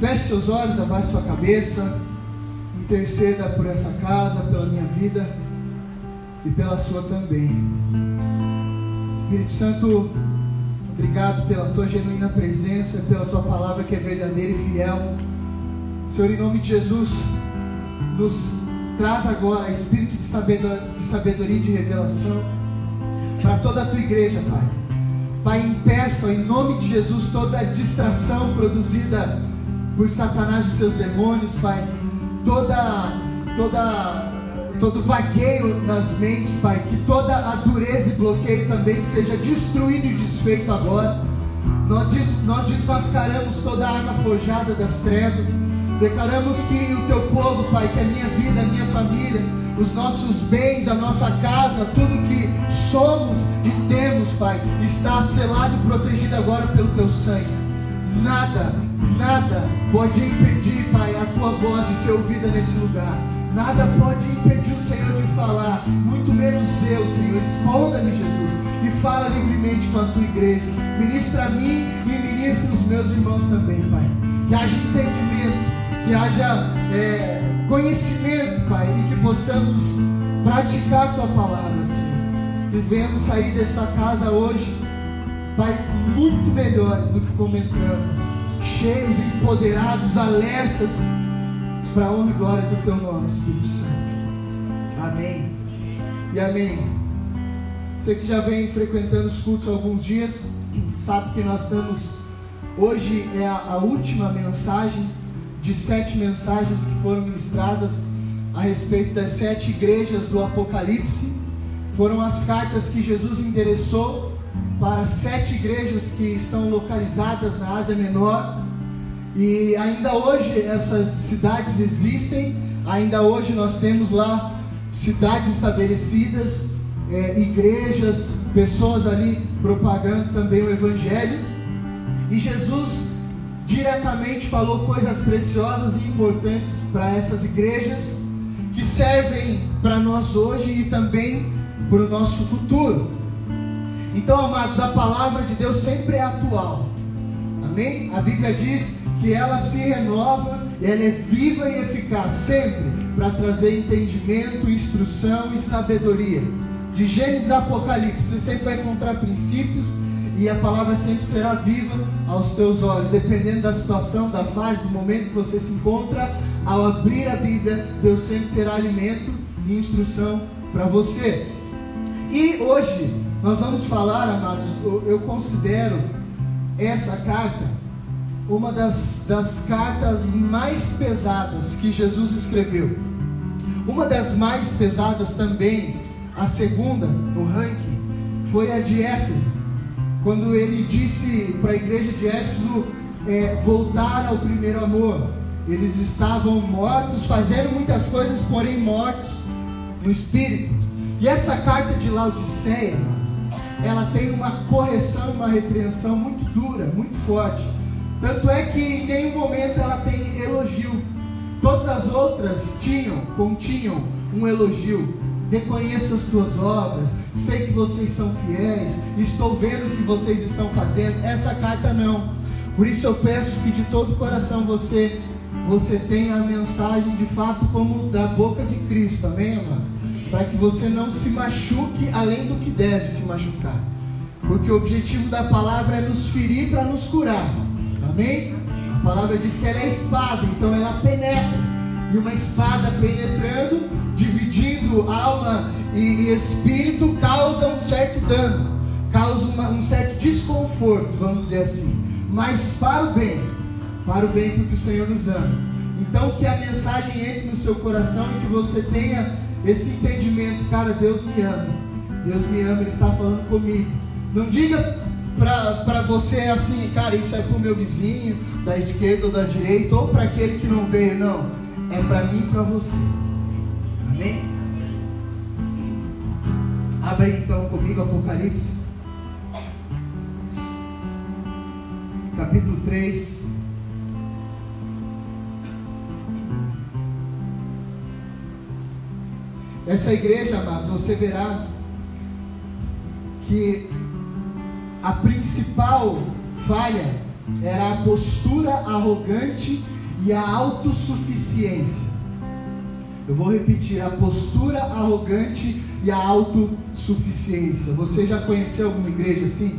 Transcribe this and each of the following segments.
Feche seus olhos, abaixe sua cabeça. Interceda por essa casa, pela minha vida e pela sua também. Espírito Santo, obrigado pela tua genuína presença, pela tua palavra que é verdadeira e fiel. Senhor, em nome de Jesus, nos traz agora espírito de sabedoria, e de revelação para toda a tua igreja, Pai. Pai, impeça em nome de Jesus toda distração produzida por Satanás e seus demônios, Pai. Toda, toda, todo vagueio nas mentes, Pai. Que toda a dureza e bloqueio também seja destruído e desfeito agora. Nós, des, nós desmascaramos toda a arma forjada das trevas. Declaramos que o teu povo, Pai, que a minha vida, a minha família, os nossos bens, a nossa casa, tudo que somos e temos, Pai, está selado e protegido agora pelo teu sangue. Nada, nada pode impedir, Pai, a tua voz de ser ouvida nesse lugar. Nada pode impedir o Senhor de falar, muito menos eu, Senhor. Esconda-me, Jesus, e fala livremente com a tua igreja. Ministra a mim e ministra os meus irmãos também, Pai. Que haja entendimento, que haja é, conhecimento, Pai, e que possamos praticar a tua palavra, Senhor. Que venhamos sair dessa casa hoje, Pai, muito melhores do que como entramos, cheios, empoderados, alertas para a honra e glória do teu nome, Espírito Santo. Amém. E amém. Você que já vem frequentando os cultos há alguns dias, sabe que nós estamos. Hoje é a, a última mensagem de sete mensagens que foram ministradas a respeito das sete igrejas do Apocalipse. Foram as cartas que Jesus endereçou para sete igrejas que estão localizadas na Ásia Menor. E ainda hoje essas cidades existem, ainda hoje nós temos lá cidades estabelecidas, é, igrejas, pessoas ali propagando também o Evangelho. E Jesus diretamente falou coisas preciosas e importantes para essas igrejas que servem para nós hoje e também para o nosso futuro. Então, amados, a palavra de Deus sempre é atual. Amém? A Bíblia diz que ela se renova, ela é viva e eficaz sempre para trazer entendimento, instrução e sabedoria. De Gênesis a Apocalipse, você sempre vai encontrar princípios e a palavra sempre será viva aos teus olhos, dependendo da situação, da fase, do momento que você se encontra. Ao abrir a Bíblia, Deus sempre terá alimento e instrução para você. E hoje nós vamos falar, amados, eu considero essa carta uma das, das cartas mais pesadas que Jesus escreveu. Uma das mais pesadas também, a segunda no ranking, foi a de Éfeso quando ele disse para a igreja de Éfeso é, voltar ao primeiro amor. Eles estavam mortos, fazendo muitas coisas, porém mortos no espírito. E essa carta de Laodiceia, ela tem uma correção, uma repreensão muito dura, muito forte. Tanto é que em nenhum momento ela tem elogio. Todas as outras tinham, continham um elogio reconheço as tuas obras, sei que vocês são fiéis, estou vendo o que vocês estão fazendo. Essa carta não. Por isso eu peço que de todo o coração você você tenha a mensagem de fato como da boca de Cristo, amém, amado? Para que você não se machuque além do que deve se machucar. Porque o objetivo da palavra é nos ferir para nos curar. Amém? A palavra diz que ela é espada, então ela penetra. E uma espada penetrando dividindo alma e espírito, causa um certo dano, causa uma, um certo desconforto, vamos dizer assim, mas para o bem, para o bem porque o Senhor nos ama. Então que a mensagem entre no seu coração e que você tenha esse entendimento, cara, Deus me ama, Deus me ama, Ele está falando comigo. Não diga para você assim, cara, isso é para o meu vizinho, da esquerda ou da direita, ou para aquele que não veio, não. É para mim e para você. Amém? Abre então comigo Apocalipse, capítulo 3. Essa igreja, amados, você verá que a principal falha era a postura arrogante e a autossuficiência. Eu vou repetir: a postura arrogante e a autossuficiência. Você já conheceu alguma igreja assim?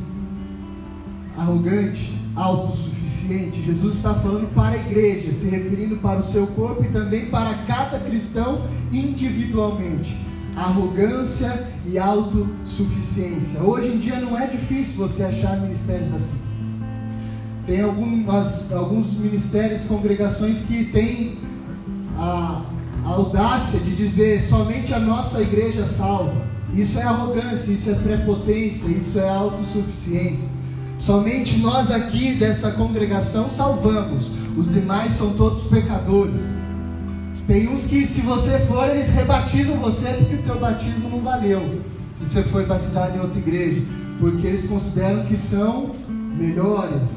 Arrogante, autossuficiente. Jesus está falando para a igreja, se referindo para o seu corpo e também para cada cristão individualmente. Arrogância e autossuficiência. Hoje em dia não é difícil você achar ministérios assim. Tem algumas, alguns ministérios, congregações que têm a, a audácia de dizer somente a nossa igreja salva. Isso é arrogância, isso é prepotência, isso é autossuficiência. Somente nós aqui dessa congregação salvamos, os demais são todos pecadores. Tem uns que, se você for, eles rebatizam você porque o teu batismo não valeu. Se você foi batizado em outra igreja, porque eles consideram que são melhores.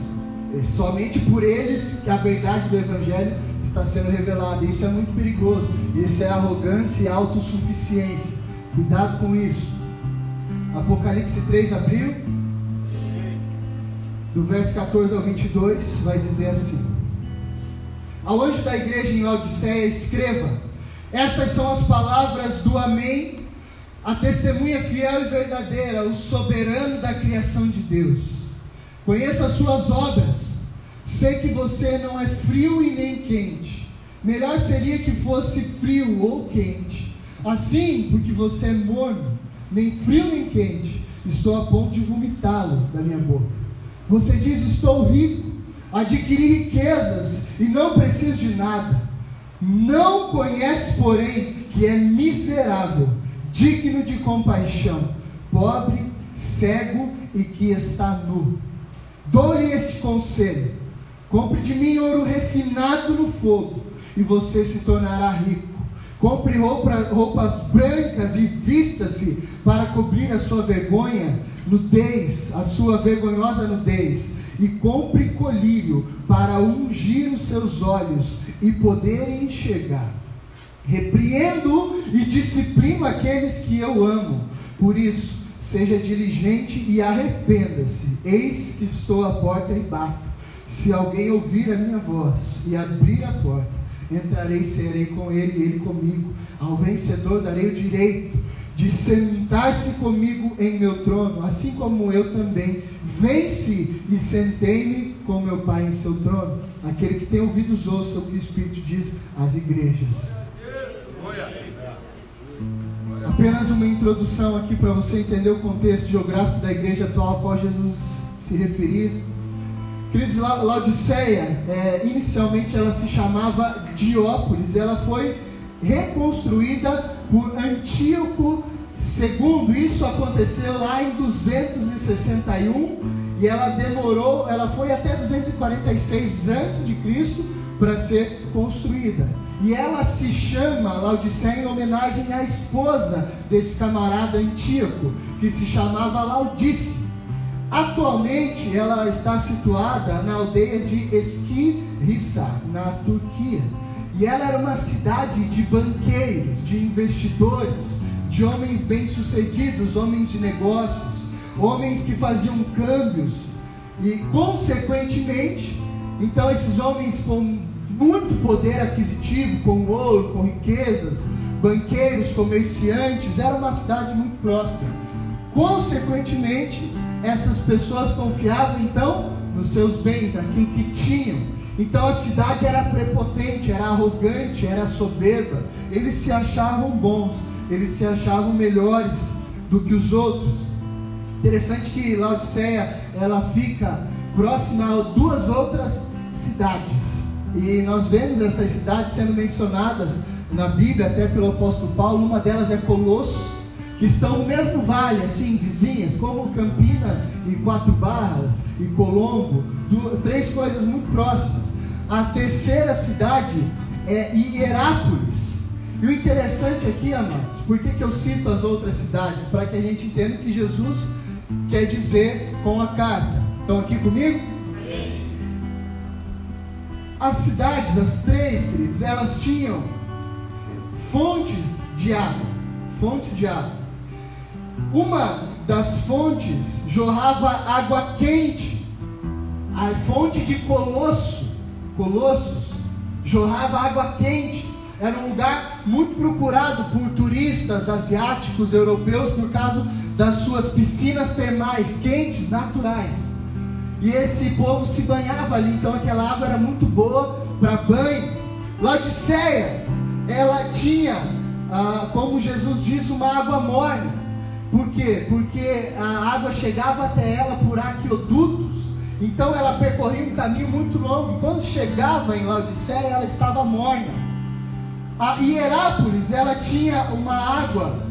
É somente por eles que a verdade do Evangelho está sendo revelada. Isso é muito perigoso. Isso é arrogância e autossuficiência. Cuidado com isso. Apocalipse 3 abriu. Do verso 14 ao 22, vai dizer assim: Ao anjo da igreja em Laodiceia, escreva: Essas são as palavras do Amém, a testemunha fiel e verdadeira, o soberano da criação de Deus. Conheça as suas obras. Sei que você não é frio e nem quente. Melhor seria que fosse frio ou quente. Assim, porque você é morno, nem frio nem quente, estou a ponto de vomitá-lo da minha boca. Você diz: Estou rico, adquiri riquezas e não preciso de nada. Não conhece, porém, que é miserável, digno de compaixão, pobre, cego e que está nu. Dou-lhe este conselho: compre de mim ouro refinado no fogo, e você se tornará rico. Compre roupa, roupas brancas e vista-se para cobrir a sua vergonha, nudez, a sua vergonhosa nudez. E compre colírio para ungir os seus olhos e poderem enxergar. Repreendo e disciplino aqueles que eu amo. Por isso, Seja diligente e arrependa-se. Eis que estou à porta e bato. Se alguém ouvir a minha voz e abrir a porta, entrarei e serei com ele e ele comigo. Ao vencedor darei o direito de sentar-se comigo em meu trono, assim como eu também venci e sentei-me com meu Pai em seu trono. Aquele que tem ouvidos ouça o que o Espírito diz às igrejas. Apenas uma introdução aqui para você entender o contexto geográfico da igreja atual a qual Jesus se referir. Queridos, Laodiceia, é, inicialmente ela se chamava Diópolis, ela foi reconstruída por Antíoco II. Isso aconteceu lá em 261 e ela demorou, ela foi até 246 antes de Cristo para ser construída. E ela se chama Laodiceia em homenagem à esposa desse camarada Antíoco, que se chamava Laudice. Atualmente ela está situada na aldeia de Esquirissa, na Turquia. E ela era uma cidade de banqueiros, de investidores, de homens bem-sucedidos, homens de negócios, homens que faziam câmbios. E, consequentemente, então esses homens com muito poder aquisitivo, com ouro, com riquezas, banqueiros, comerciantes, era uma cidade muito próspera. Consequentemente, essas pessoas confiavam então nos seus bens, naquilo que tinham. Então a cidade era prepotente, era arrogante, era soberba. Eles se achavam bons, eles se achavam melhores do que os outros. Interessante que Laodiceia ela fica próxima a duas outras cidades. E nós vemos essas cidades sendo mencionadas na Bíblia, até pelo apóstolo Paulo. Uma delas é Colossos, que estão no mesmo vale, assim, vizinhas, como Campina e Quatro Barras e Colombo, três coisas muito próximas. A terceira cidade é Hierápolis. E o interessante aqui, amados, por que, que eu cito as outras cidades? Para que a gente entenda o que Jesus quer dizer com a carta. Estão aqui comigo? As cidades, as três, queridos, elas tinham fontes de água. Fontes de água. Uma das fontes jorrava água quente. a fonte de Colosso, Colossos, jorrava água quente. Era um lugar muito procurado por turistas asiáticos, europeus, por causa das suas piscinas termais quentes, naturais. E esse povo se banhava ali, então aquela água era muito boa para banho. Laodiceia, ela tinha, ah, como Jesus diz, uma água morna. Por quê? Porque a água chegava até ela por aqueodutos. Então ela percorria um caminho muito longo. E quando chegava em Laodiceia, ela estava morna. A Hierápolis, ela tinha uma água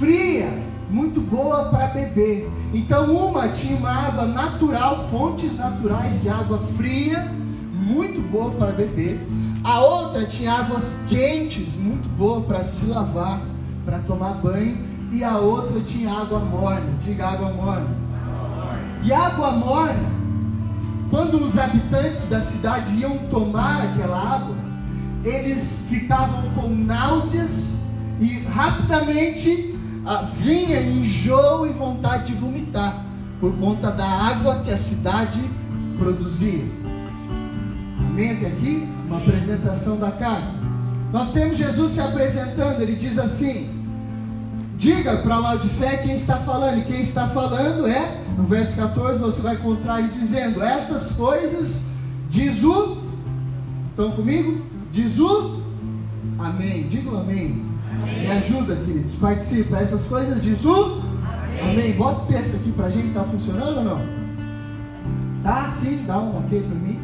fria, muito boa para beber. Então uma tinha uma água natural, fontes naturais de água fria, muito boa para beber. A outra tinha águas quentes, muito boa para se lavar, para tomar banho. E a outra tinha água morna, diga água morna. E água morna, quando os habitantes da cidade iam tomar aquela água, eles ficavam com náuseas e rapidamente ah, vinha enjoo e vontade de vomitar por conta da água que a cidade produzia. Amém? Aqui, uma apresentação da carta. Nós temos Jesus se apresentando, ele diz assim: Diga para Laodiceia quem está falando, e quem está falando é, no verso 14, você vai encontrar ele dizendo: Essas coisas diz o, estão comigo? Diz o, Amém. Diga o amém. amém. Me ajuda, queridos, participa. Essas coisas diz o, Amém. amém. Bota o texto aqui para a gente, está funcionando ou não? Tá, sim, dá um ok para mim.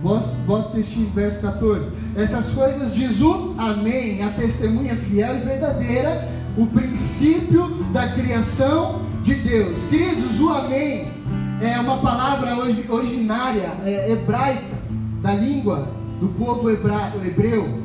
Bota o textinho, verso 14. Essas coisas diz o Amém, a testemunha fiel e verdadeira, o princípio da criação de Deus. Queridos, o Amém é uma palavra originária, é, hebraica, da língua do povo hebreu.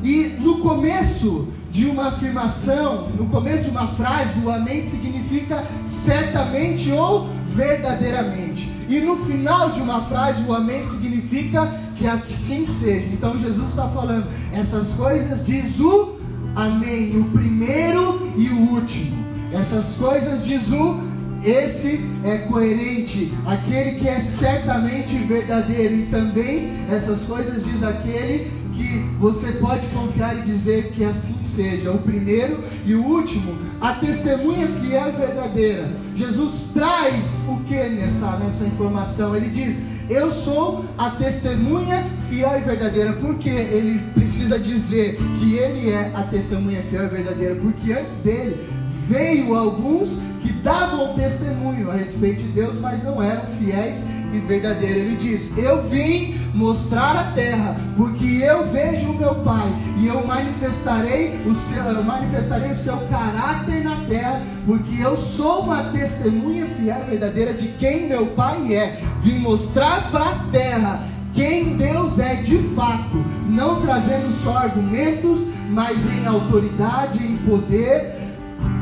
E no começo de uma afirmação, no começo de uma frase, o Amém significa certamente ou verdadeiramente. E no final de uma frase, o amém significa que assim seja. Então Jesus está falando, essas coisas diz o amém, o primeiro e o último. Essas coisas diz o esse é coerente, aquele que é certamente verdadeiro, e também essas coisas diz aquele que você pode confiar e dizer que assim seja. O primeiro e o último, a testemunha fiel e verdadeira. Jesus traz o que nessa, nessa informação? Ele diz: Eu sou a testemunha fiel e verdadeira. Porque ele precisa dizer que ele é a testemunha fiel e verdadeira? Porque antes dele veio alguns que davam testemunho a respeito de Deus, mas não eram fiéis e verdadeiros. Ele diz: Eu vim mostrar a terra, porque eu vejo o meu Pai e eu manifestarei o seu, eu manifestarei o seu caráter na terra, porque eu sou uma testemunha fiel e verdadeira de quem meu Pai é. Vim mostrar para a terra quem Deus é de fato, não trazendo só argumentos, mas em autoridade, em poder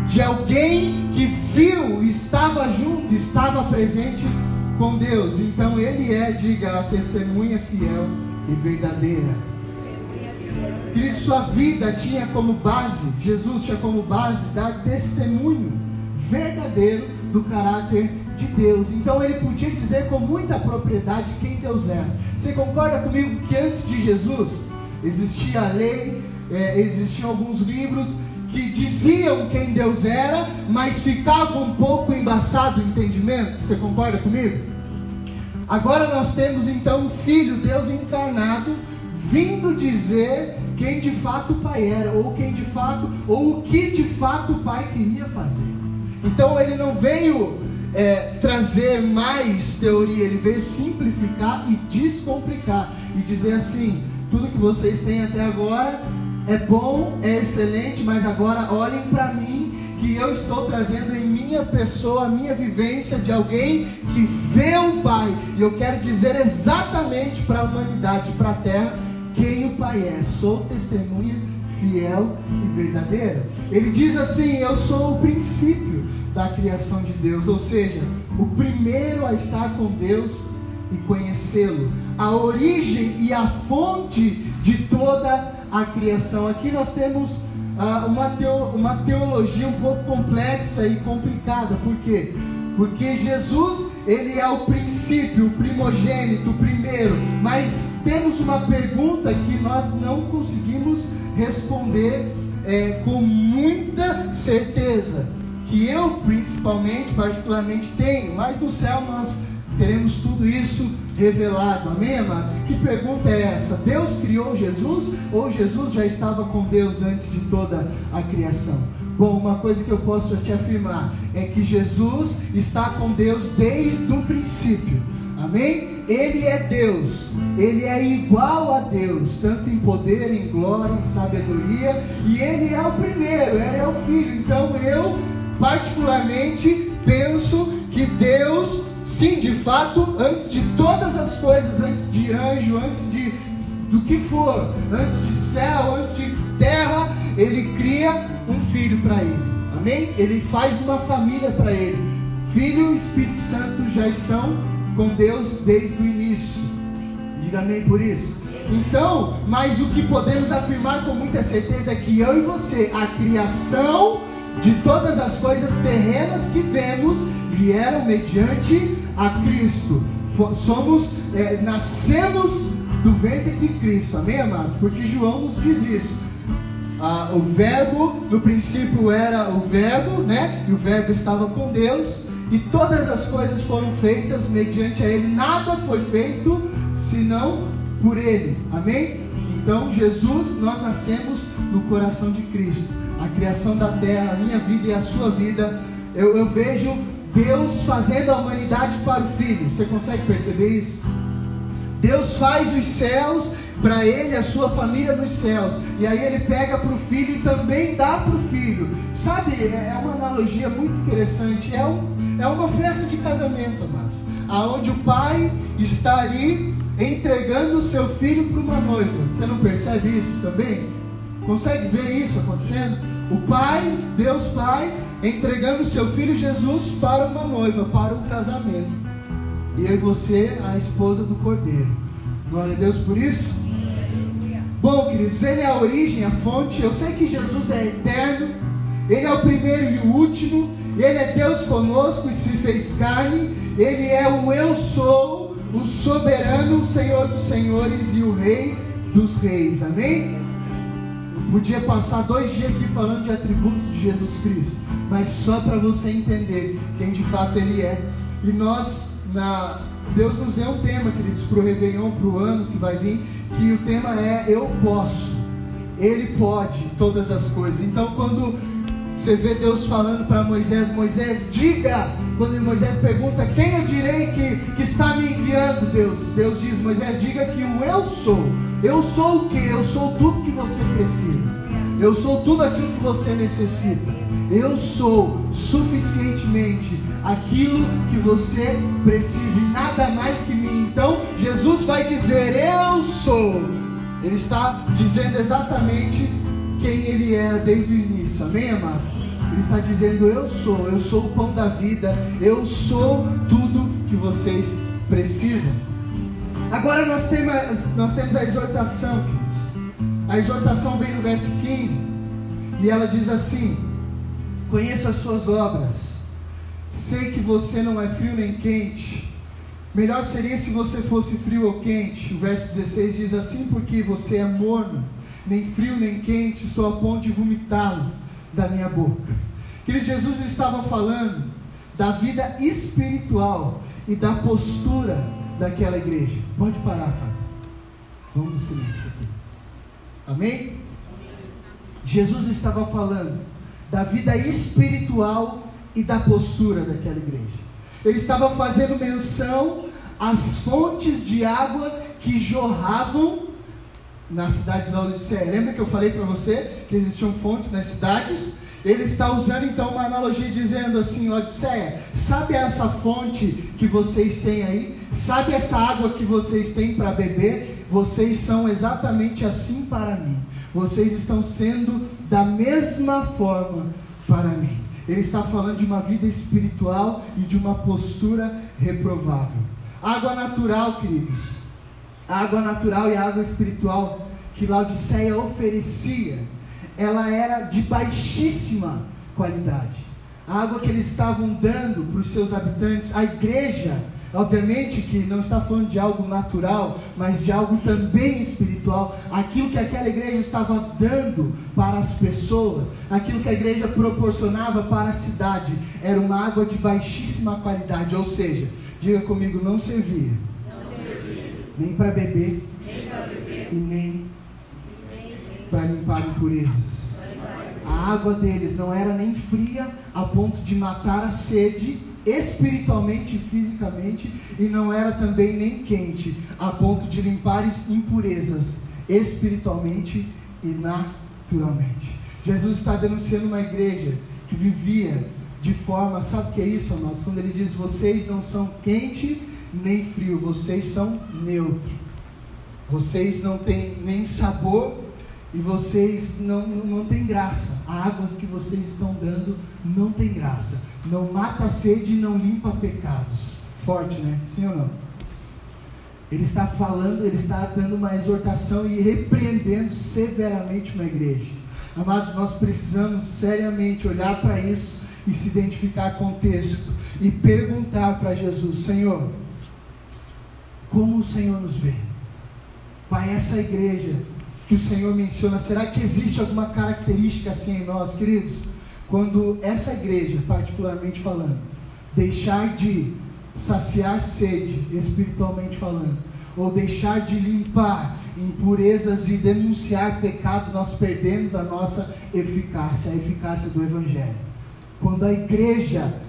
de alguém que viu, estava junto, estava presente com Deus. Então ele é, diga, a testemunha fiel e verdadeira. Querido, sua vida tinha como base, Jesus tinha como base dar testemunho verdadeiro do caráter de Deus. Então ele podia dizer com muita propriedade quem Deus era. Você concorda comigo que antes de Jesus existia a lei, é, existiam alguns livros que diziam quem Deus era, mas ficava um pouco embaçado o entendimento. Você concorda comigo? Agora nós temos então um filho, Deus encarnado, vindo dizer quem de fato o pai era, ou quem de fato, ou o que de fato o pai queria fazer. Então ele não veio é, trazer mais teoria, ele veio simplificar e descomplicar e dizer assim: tudo que vocês têm até agora é bom, é excelente, mas agora olhem para mim, que eu estou trazendo em minha pessoa a minha vivência de alguém que vê o Pai. E eu quero dizer exatamente para a humanidade, para a terra, quem o Pai é. Sou testemunha fiel e verdadeira. Ele diz assim: Eu sou o princípio da criação de Deus, ou seja, o primeiro a estar com Deus e conhecê-lo, a origem e a fonte de toda a criação. Aqui nós temos ah, uma, teo, uma teologia um pouco complexa e complicada, porque Porque Jesus, ele é o princípio, o primogênito, o primeiro. Mas temos uma pergunta que nós não conseguimos responder é, com muita certeza. Que eu, principalmente, particularmente, tenho. Mas no céu nós teremos tudo isso revelado. Amém, amados? Que pergunta é essa? Deus criou Jesus ou Jesus já estava com Deus antes de toda a criação? Bom, uma coisa que eu posso te afirmar é que Jesus está com Deus desde o princípio. Amém? Ele é Deus, ele é igual a Deus, tanto em poder, em glória, em sabedoria, e ele é o primeiro, ele é o filho. Então eu, particularmente, penso que Deus, sim, de fato, antes de todas as coisas, antes de anjo, antes de do que for, antes de céu, antes de terra, ele cria um filho para ele. Amém? Ele faz uma família para ele. Filho e Espírito Santo já estão com Deus desde o início. Diga amém por isso. Então, mas o que podemos afirmar com muita certeza é que eu e você, a criação de todas as coisas terrenas que vemos, vieram mediante a Cristo. Somos, é, nascemos do ventre de Cristo, amém, amados? Porque João nos diz isso ah, o verbo, no princípio era o verbo, né? E o verbo estava com Deus, e todas as coisas foram feitas mediante a Ele, nada foi feito senão por Ele, amém? Então, Jesus, nós nascemos no coração de Cristo, a criação da terra, a minha vida e a sua vida, eu, eu vejo Deus fazendo a humanidade para o Filho, você consegue perceber isso? Deus faz os céus para ele, a sua família nos céus. E aí ele pega para o filho e também dá para o filho. Sabe, é, é uma analogia muito interessante. É, um, é uma festa de casamento, amados. Aonde o pai está ali entregando o seu filho para uma noiva. Você não percebe isso também? Consegue ver isso acontecendo? O pai, Deus Pai, entregando o seu filho Jesus para uma noiva, para um casamento. E eu e você, a esposa do cordeiro. Glória a Deus por isso. Bom, queridos, Ele é a origem, a fonte. Eu sei que Jesus é eterno, Ele é o primeiro e o último, Ele é Deus conosco e se fez carne, Ele é o Eu sou, o soberano, Senhor dos senhores e o Rei dos reis. Amém? Podia passar dois dias aqui falando de atributos de Jesus Cristo, mas só para você entender quem de fato Ele é. E nós, na Deus nos deu um tema, queridos, para o Réveillon, para o ano que vai vir que o tema é Eu posso. Ele pode todas as coisas. Então, quando você vê Deus falando para Moisés, Moisés, diga, quando Moisés pergunta, quem eu direi que, que está me enviando, Deus? Deus diz, Moisés, diga que o eu sou. Eu sou o que? Eu sou tudo que você precisa. Eu sou tudo aquilo que você necessita. Eu sou suficientemente aquilo que você precisa e nada mais que mim. Então, Jesus vai dizer: Eu sou. Ele está dizendo exatamente quem ele era desde o início. Amém, amados? Ele está dizendo: Eu sou, eu sou o pão da vida, eu sou tudo que vocês precisam. Agora nós temos, nós temos a exortação, queridos. A exortação vem no verso 15 e ela diz assim: Conheça as suas obras Sei que você não é frio nem quente. Melhor seria se você fosse frio ou quente. O verso 16 diz assim: Porque você é morno, nem frio nem quente, estou a ponto de vomitá-lo da minha boca. Querido, Jesus estava falando da vida espiritual e da postura daquela igreja. Pode parar, Fábio. Vamos no silêncio aqui. Amém? Jesus estava falando da vida espiritual e da postura daquela igreja. Ele estava fazendo menção às fontes de água que jorravam na cidade de Laodiceia. Lembra que eu falei para você que existiam fontes nas cidades? Ele está usando então uma analogia dizendo assim, Laodiceia, sabe essa fonte que vocês têm aí? Sabe essa água que vocês têm para beber? Vocês são exatamente assim para mim. Vocês estão sendo da mesma forma para mim. Ele está falando de uma vida espiritual e de uma postura reprovável. Água natural, queridos. A água natural e a água espiritual que Laodiceia oferecia, ela era de baixíssima qualidade. a água que eles estavam dando para os seus habitantes, a igreja, obviamente que não está falando de algo natural, mas de algo também espiritual, aquilo que aquela igreja estava dando para as pessoas, aquilo que a igreja proporcionava para a cidade, era uma água de baixíssima qualidade, ou seja, diga comigo, não servia, não servia. Nem para beber, nem beber, e nem para limpar impurezas a água deles não era nem fria a ponto de matar a sede espiritualmente e fisicamente, e não era também nem quente a ponto de limpar impurezas espiritualmente e naturalmente. Jesus está denunciando uma igreja que vivia de forma, sabe o que é isso, amados? Quando ele diz: vocês não são quente nem frio, vocês são neutro. Vocês não têm nem sabor e vocês não, não tem graça. A água que vocês estão dando não tem graça. Não mata a sede e não limpa pecados. Forte, né? Sim ou não? Ele está falando, ele está dando uma exortação e repreendendo severamente uma igreja. Amados, nós precisamos seriamente olhar para isso e se identificar com o texto e perguntar para Jesus: Senhor, como o Senhor nos vê? Pai, essa igreja que o Senhor menciona, será que existe alguma característica assim em nós, queridos? Quando essa igreja, particularmente falando, deixar de saciar sede, espiritualmente falando, ou deixar de limpar impurezas e denunciar pecado, nós perdemos a nossa eficácia, a eficácia do Evangelho. Quando a igreja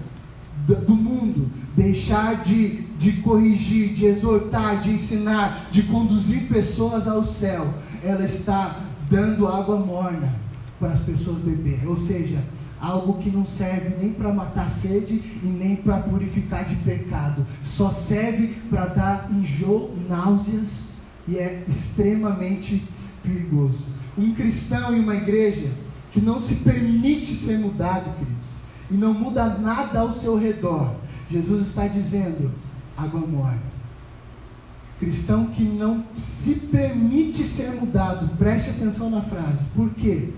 do mundo deixar de, de corrigir, de exortar, de ensinar, de conduzir pessoas ao céu, ela está dando água morna para as pessoas beber, ou seja, algo que não serve nem para matar sede e nem para purificar de pecado, só serve para dar enjoo, náuseas e é extremamente perigoso. Um cristão em uma igreja que não se permite ser mudado, queridos, e não muda nada ao seu redor, Jesus está dizendo: água morna Cristão que não se permite ser mudado, preste atenção na frase. Por quê?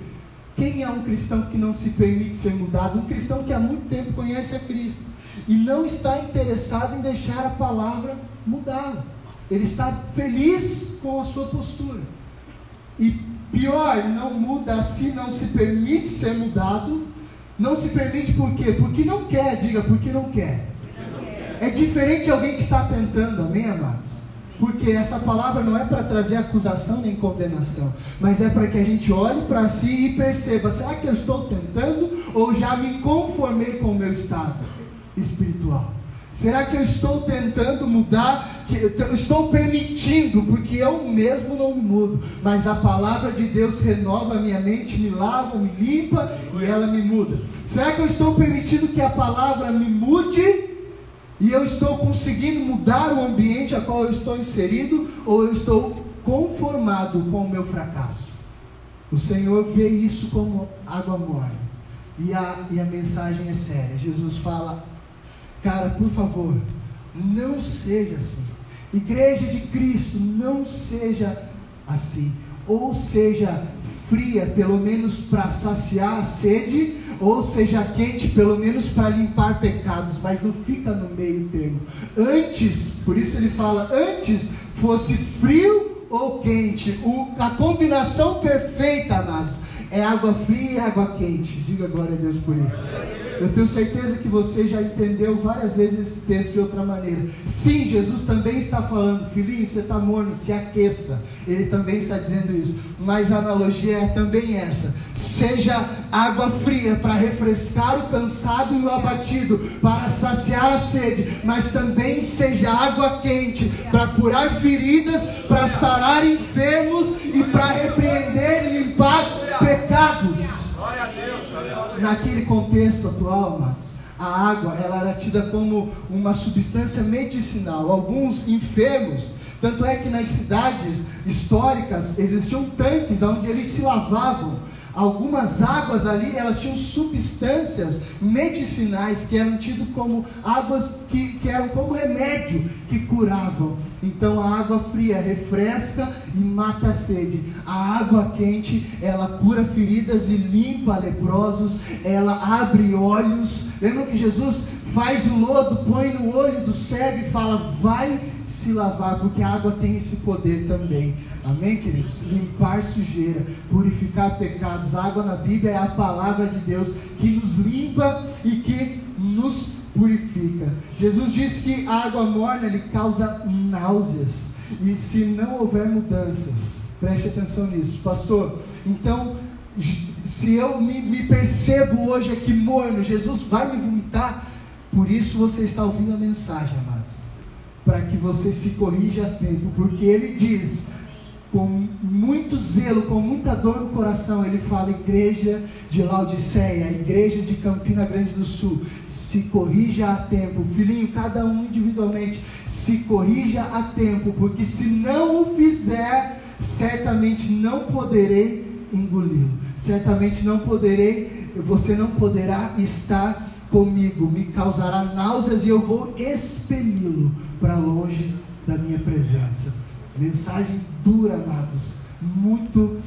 Quem é um cristão que não se permite ser mudado? Um cristão que há muito tempo conhece a Cristo e não está interessado em deixar a palavra mudá-lo. Ele está feliz com a sua postura. E pior, não muda assim, não se permite ser mudado. Não se permite por quê? Porque não quer, diga, porque não quer. É diferente de alguém que está tentando, amém, amados? Porque essa palavra não é para trazer acusação nem condenação, mas é para que a gente olhe para si e perceba: será que eu estou tentando ou já me conformei com o meu estado espiritual? Será que eu estou tentando mudar? Estou permitindo, porque eu mesmo não me mudo, mas a palavra de Deus renova a minha mente, me lava, me limpa e ela me muda. Será que eu estou permitindo que a palavra me mude? E eu estou conseguindo mudar o ambiente a qual eu estou inserido ou eu estou conformado com o meu fracasso? O Senhor vê isso como água morna. E a, e a mensagem é séria. Jesus fala, cara, por favor, não seja assim. Igreja de Cristo, não seja assim. Ou seja fria, pelo menos para saciar a sede, ou seja quente, pelo menos para limpar pecados, mas não fica no meio termo. Antes, por isso ele fala, antes fosse frio ou quente, o, a combinação perfeita, amados, é água fria e água quente. Diga glória a Deus por isso. Eu tenho certeza que você já entendeu várias vezes esse texto de outra maneira. Sim, Jesus também está falando, filhinho, você está morno, se aqueça. Ele também está dizendo isso. Mas a analogia é também essa: seja água fria para refrescar o cansado e o abatido, para saciar a sede, mas também seja água quente para curar feridas, para sarar enfermos e para repreender e limpar pecados naquele contexto atual, amados, a água ela era tida como uma substância medicinal. Alguns enfermos Tanto é que nas cidades históricas existiam tanques onde eles se lavavam algumas águas ali, elas tinham substâncias medicinais que eram tidas como águas que, que eram como remédio que curavam. Então a água fria refresca e mata a sede. A água quente, ela cura feridas e limpa leprosos, ela abre olhos. Lembra que Jesus faz o lodo, põe no olho do cego e fala: vai se lavar, porque a água tem esse poder também. Amém, queridos? Limpar sujeira, purificar pecados. A água na Bíblia é a palavra de Deus que nos limpa e que nos purifica. Jesus disse que a água morna lhe causa náuseas. E se não houver mudanças, preste atenção nisso, pastor. Então, se eu me, me percebo hoje aqui morno, Jesus vai me vomitar. Por isso você está ouvindo a mensagem, amados. Para que você se corrija a tempo, porque ele diz: com muito zelo, com muita dor no coração, ele fala: Igreja de Laodiceia, Igreja de Campina Grande do Sul, se corrija a tempo, filhinho, cada um individualmente, se corrija a tempo, porque se não o fizer, certamente não poderei engoli-lo, certamente não poderei, você não poderá estar comigo, me causará náuseas e eu vou expeli-lo para longe da minha presença. Mensagem dura, amados, muito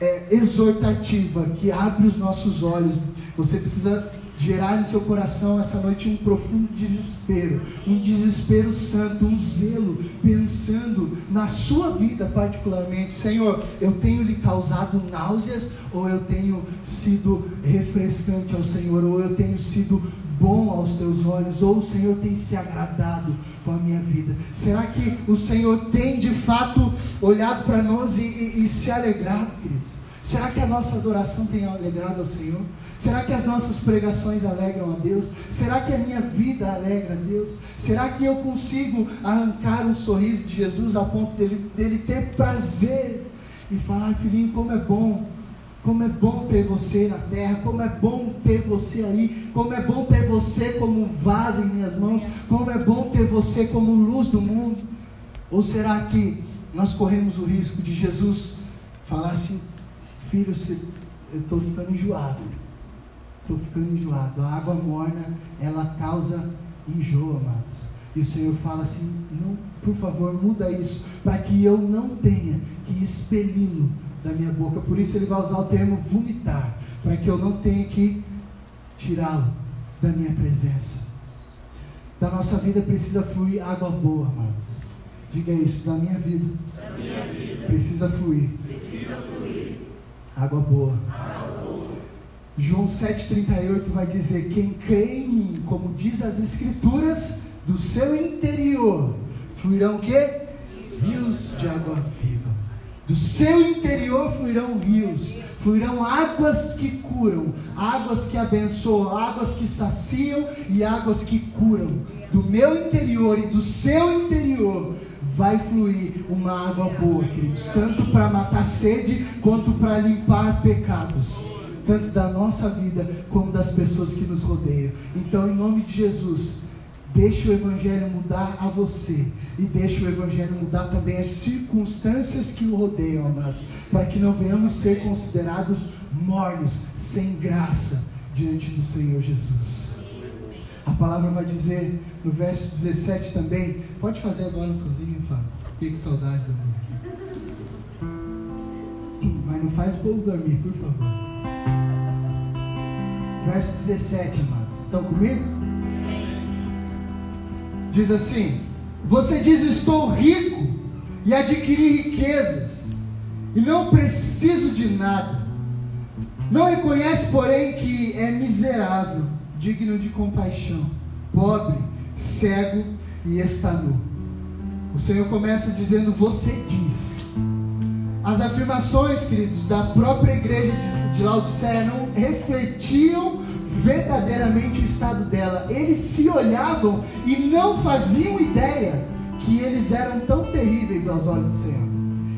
é, exortativa, que abre os nossos olhos. Você precisa gerar em seu coração essa noite um profundo desespero, um desespero santo, um zelo, pensando na sua vida particularmente. Senhor, eu tenho lhe causado náuseas, ou eu tenho sido refrescante ao Senhor, ou eu tenho sido bom aos teus olhos, ou o Senhor tem se agradado com a minha vida? Será que o Senhor tem de fato olhado para nós e, e, e se alegrado, queridos? Será que a nossa adoração tem alegrado ao Senhor? Será que as nossas pregações alegram a Deus? Será que a minha vida alegra a Deus? Será que eu consigo arrancar um sorriso de Jesus ao ponto dele, dele ter prazer e falar, filhinho, como é bom como é bom ter você na terra, como é bom ter você aí, como é bom ter você como um vaso em minhas mãos, como é bom ter você como luz do mundo. Ou será que nós corremos o risco de Jesus falar assim, filho, eu estou ficando enjoado, estou ficando enjoado, a água morna, ela causa enjoo, amados. E o Senhor fala assim, não, por favor, muda isso, para que eu não tenha que expeli-lo da minha boca. Por isso ele vai usar o termo vomitar, para que eu não tenha que tirá-lo da minha presença. Da nossa vida precisa fluir água boa, amados. Diga isso, da minha vida. Da minha vida. Precisa fluir. Precisa fluir. Água boa. Água boa. João 7,38 vai dizer: Quem crê em mim, como diz as Escrituras, do seu interior fluirão o quê? Rios de água viva. Do seu interior fluirão rios, fluirão águas que curam, águas que abençoam, águas que saciam e águas que curam. Do meu interior e do seu interior vai fluir uma água boa, queridos, tanto para matar sede quanto para limpar pecados, tanto da nossa vida como das pessoas que nos rodeiam. Então, em nome de Jesus, Deixe o Evangelho mudar a você. E deixe o Evangelho mudar também as circunstâncias que o rodeiam, amados. Para que não venhamos ser considerados mornos, sem graça, diante do Senhor Jesus. A palavra vai dizer no verso 17 também. Pode fazer agora sozinho, Fábio. Fiquei com saudade da música. Mas não faz o povo dormir, por favor. Verso 17, amados. Estão comigo? Diz assim: Você diz, estou rico e adquiri riquezas, e não preciso de nada. Não reconhece, porém, que é miserável, digno de compaixão, pobre, cego e está nu. O Senhor começa dizendo: Você diz. As afirmações, queridos, da própria igreja de Laodiceia não refletiam verdadeiramente o estado dela. Eles se olhavam e não faziam ideia que eles eram tão terríveis aos olhos do Senhor.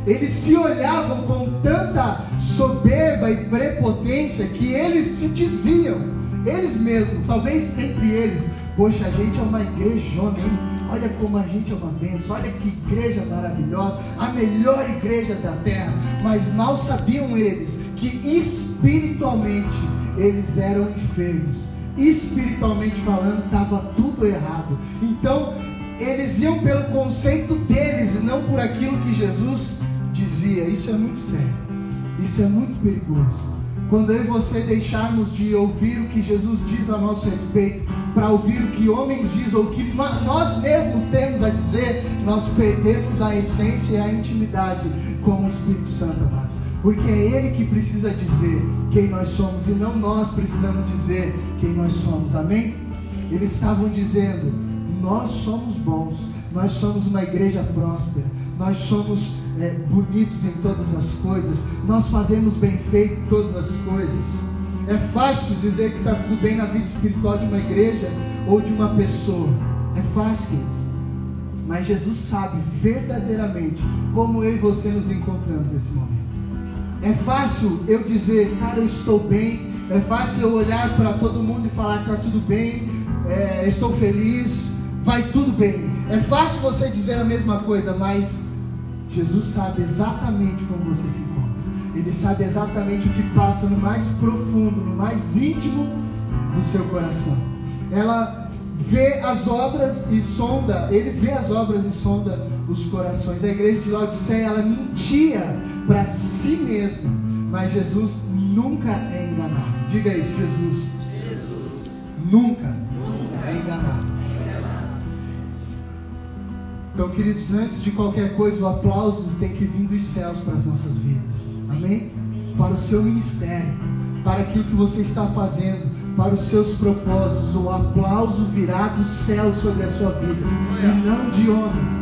Eles se olhavam com tanta soberba e prepotência que eles se diziam, eles mesmos, talvez entre eles, poxa, a gente é uma igrejona, hein? Olha como a gente é uma bênção, olha que igreja maravilhosa, a melhor igreja da terra. Mas mal sabiam eles que espiritualmente eles eram enfermos. Espiritualmente falando, estava tudo errado. Então, eles iam pelo conceito deles e não por aquilo que Jesus dizia. Isso é muito sério. Isso é muito perigoso. Quando eu e você deixarmos de ouvir o que Jesus diz a nosso respeito, para ouvir o que homens dizem ou o que nós mesmos temos a dizer, nós perdemos a essência e a intimidade com o Espírito Santo, amados. Porque é Ele que precisa dizer quem nós somos e não nós precisamos dizer quem nós somos, amém? Eles estavam dizendo: Nós somos bons, nós somos uma igreja próspera, nós somos é, bonitos em todas as coisas, nós fazemos bem feito todas as coisas. É fácil dizer que está tudo bem na vida espiritual de uma igreja ou de uma pessoa. É fácil, queridos. Mas Jesus sabe verdadeiramente como eu e você nos encontramos nesse momento. É fácil eu dizer, cara, eu estou bem. É fácil eu olhar para todo mundo e falar, está tudo bem, é, estou feliz, vai tudo bem. É fácil você dizer a mesma coisa, mas Jesus sabe exatamente como você se encontra. Ele sabe exatamente o que passa no mais profundo, no mais íntimo do seu coração. Ela vê as obras e sonda, ele vê as obras e sonda os corações. A igreja de Laodiceia, ela mentia para si mesma, mas Jesus nunca é enganado. Diga isso, Jesus. Jesus. Nunca, nunca é enganado. Então, queridos, antes de qualquer coisa, o aplauso tem que vir dos céus para as nossas vidas. Amém? Para o seu ministério, para aquilo que você está fazendo, para os seus propósitos. O aplauso virá do céu sobre a sua vida e não de homens.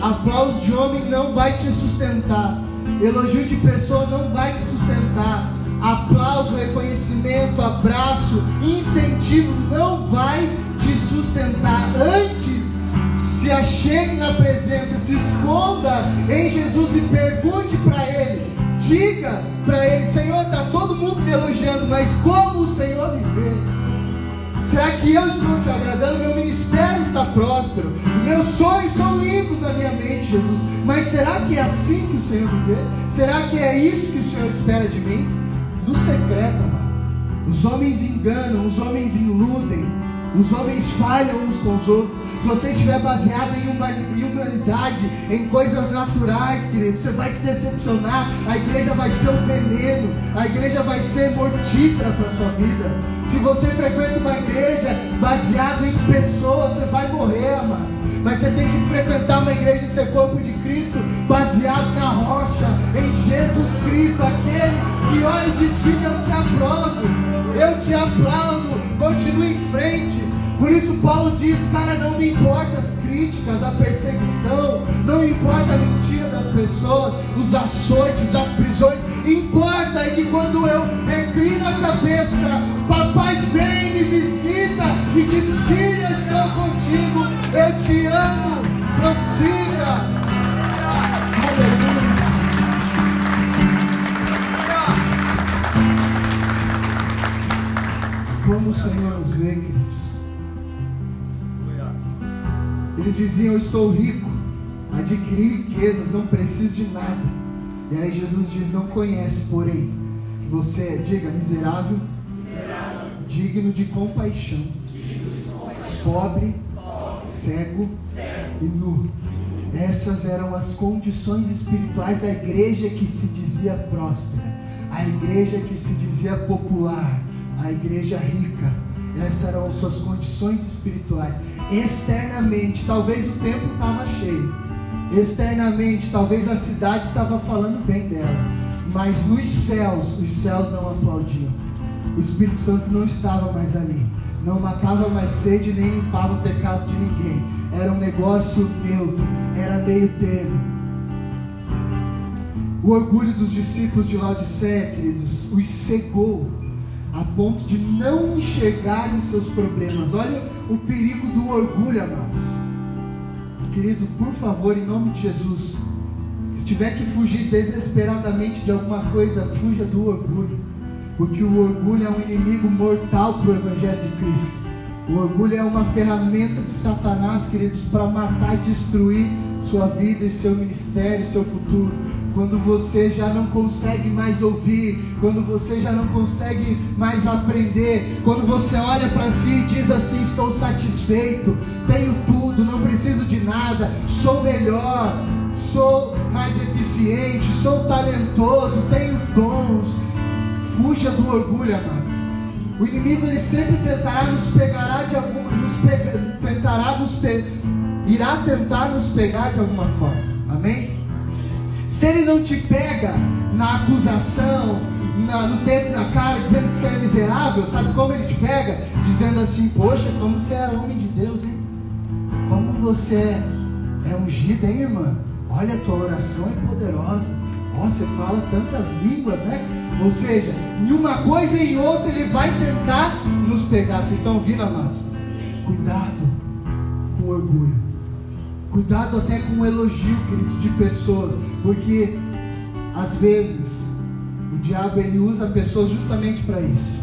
Aplauso de homem não vai te sustentar. Elogio de pessoa não vai te sustentar. Aplauso, reconhecimento, abraço, incentivo não vai te sustentar. Antes se achegue na presença, se esconda em Jesus e pergunte para Ele. Diga para Ele: Senhor, está todo mundo me elogiando, mas como o Senhor me vê? Será que eu estou te agradando? Meu ministério está próspero. Meus sonhos são limpos na minha mente, Jesus. Mas será que é assim que o Senhor me vê? Será que é isso que o Senhor espera de mim? No secreto, amado. Os homens enganam, os homens iludem, os homens falham uns com os outros. Se você estiver baseado em, humanidade, em coisas naturais, querido, você vai se decepcionar. A igreja vai ser um veneno, a igreja vai ser mortífera para sua vida. Se você frequenta uma igreja baseada em pessoas, você vai morrer, amados. Mas você tem que frequentar uma igreja e ser corpo de Cristo, baseado na rocha, em Jesus Cristo, aquele que olha e diz: Filho, eu te aprovo, eu te aplaudo, continue em frente. Por isso Paulo diz, cara, não me importa as críticas, a perseguição, não importa a mentira das pessoas, os açoites, as prisões, importa é que quando eu reclino a cabeça, papai vem, me visita e diz, filha, estou contigo, eu te amo, prossiga. Como o Senhor nos vê, queridos. Eles diziam: Eu estou rico, adquiri riquezas, não preciso de nada. E aí Jesus diz: Não conhece, porém, que você é, diga, miserável, miserável. Digno, de compaixão, digno de compaixão, pobre, pobre cego, cego e nu. Essas eram as condições espirituais da igreja que se dizia próspera, a igreja que se dizia popular, a igreja rica. Essas eram suas condições espirituais externamente, talvez o templo estava cheio, externamente, talvez a cidade estava falando bem dela, mas nos céus, os céus não aplaudiam. O Espírito Santo não estava mais ali, não matava mais sede nem limpava o pecado de ninguém. Era um negócio neutro, era meio termo. O orgulho dos discípulos de Laodiceia, queridos, os cegou a ponto de não enxergarem seus problemas. Olha o perigo do orgulho, amados. Querido, por favor, em nome de Jesus, se tiver que fugir desesperadamente de alguma coisa, fuja do orgulho, porque o orgulho é um inimigo mortal para o Evangelho de Cristo. O orgulho é uma ferramenta de Satanás, queridos, para matar e destruir sua vida e seu ministério, seu futuro. Quando você já não consegue mais ouvir, quando você já não consegue mais aprender, quando você olha para si e diz assim: Estou satisfeito, tenho tudo, não preciso de nada, sou melhor, sou mais eficiente, sou talentoso, tenho dons. Fuja do orgulho, amados. O inimigo ele sempre tentará nos pegar de alguma, nos pega, tentará nos pe, irá tentar nos pegar de alguma forma. Amém? Se ele não te pega na acusação, na, no dedo na cara, dizendo que você é miserável, sabe como ele te pega? Dizendo assim, poxa, como você é homem de Deus, hein? Como você é ungido, hein, irmã? Olha, a tua oração é poderosa. Ó, você fala tantas línguas, né? Ou seja, em uma coisa e em outra ele vai tentar nos pegar. Vocês estão ouvindo, amados? Cuidado com orgulho. Cuidado até com o elogio, queridos, de pessoas. Porque às vezes o diabo ele usa pessoas justamente para isso.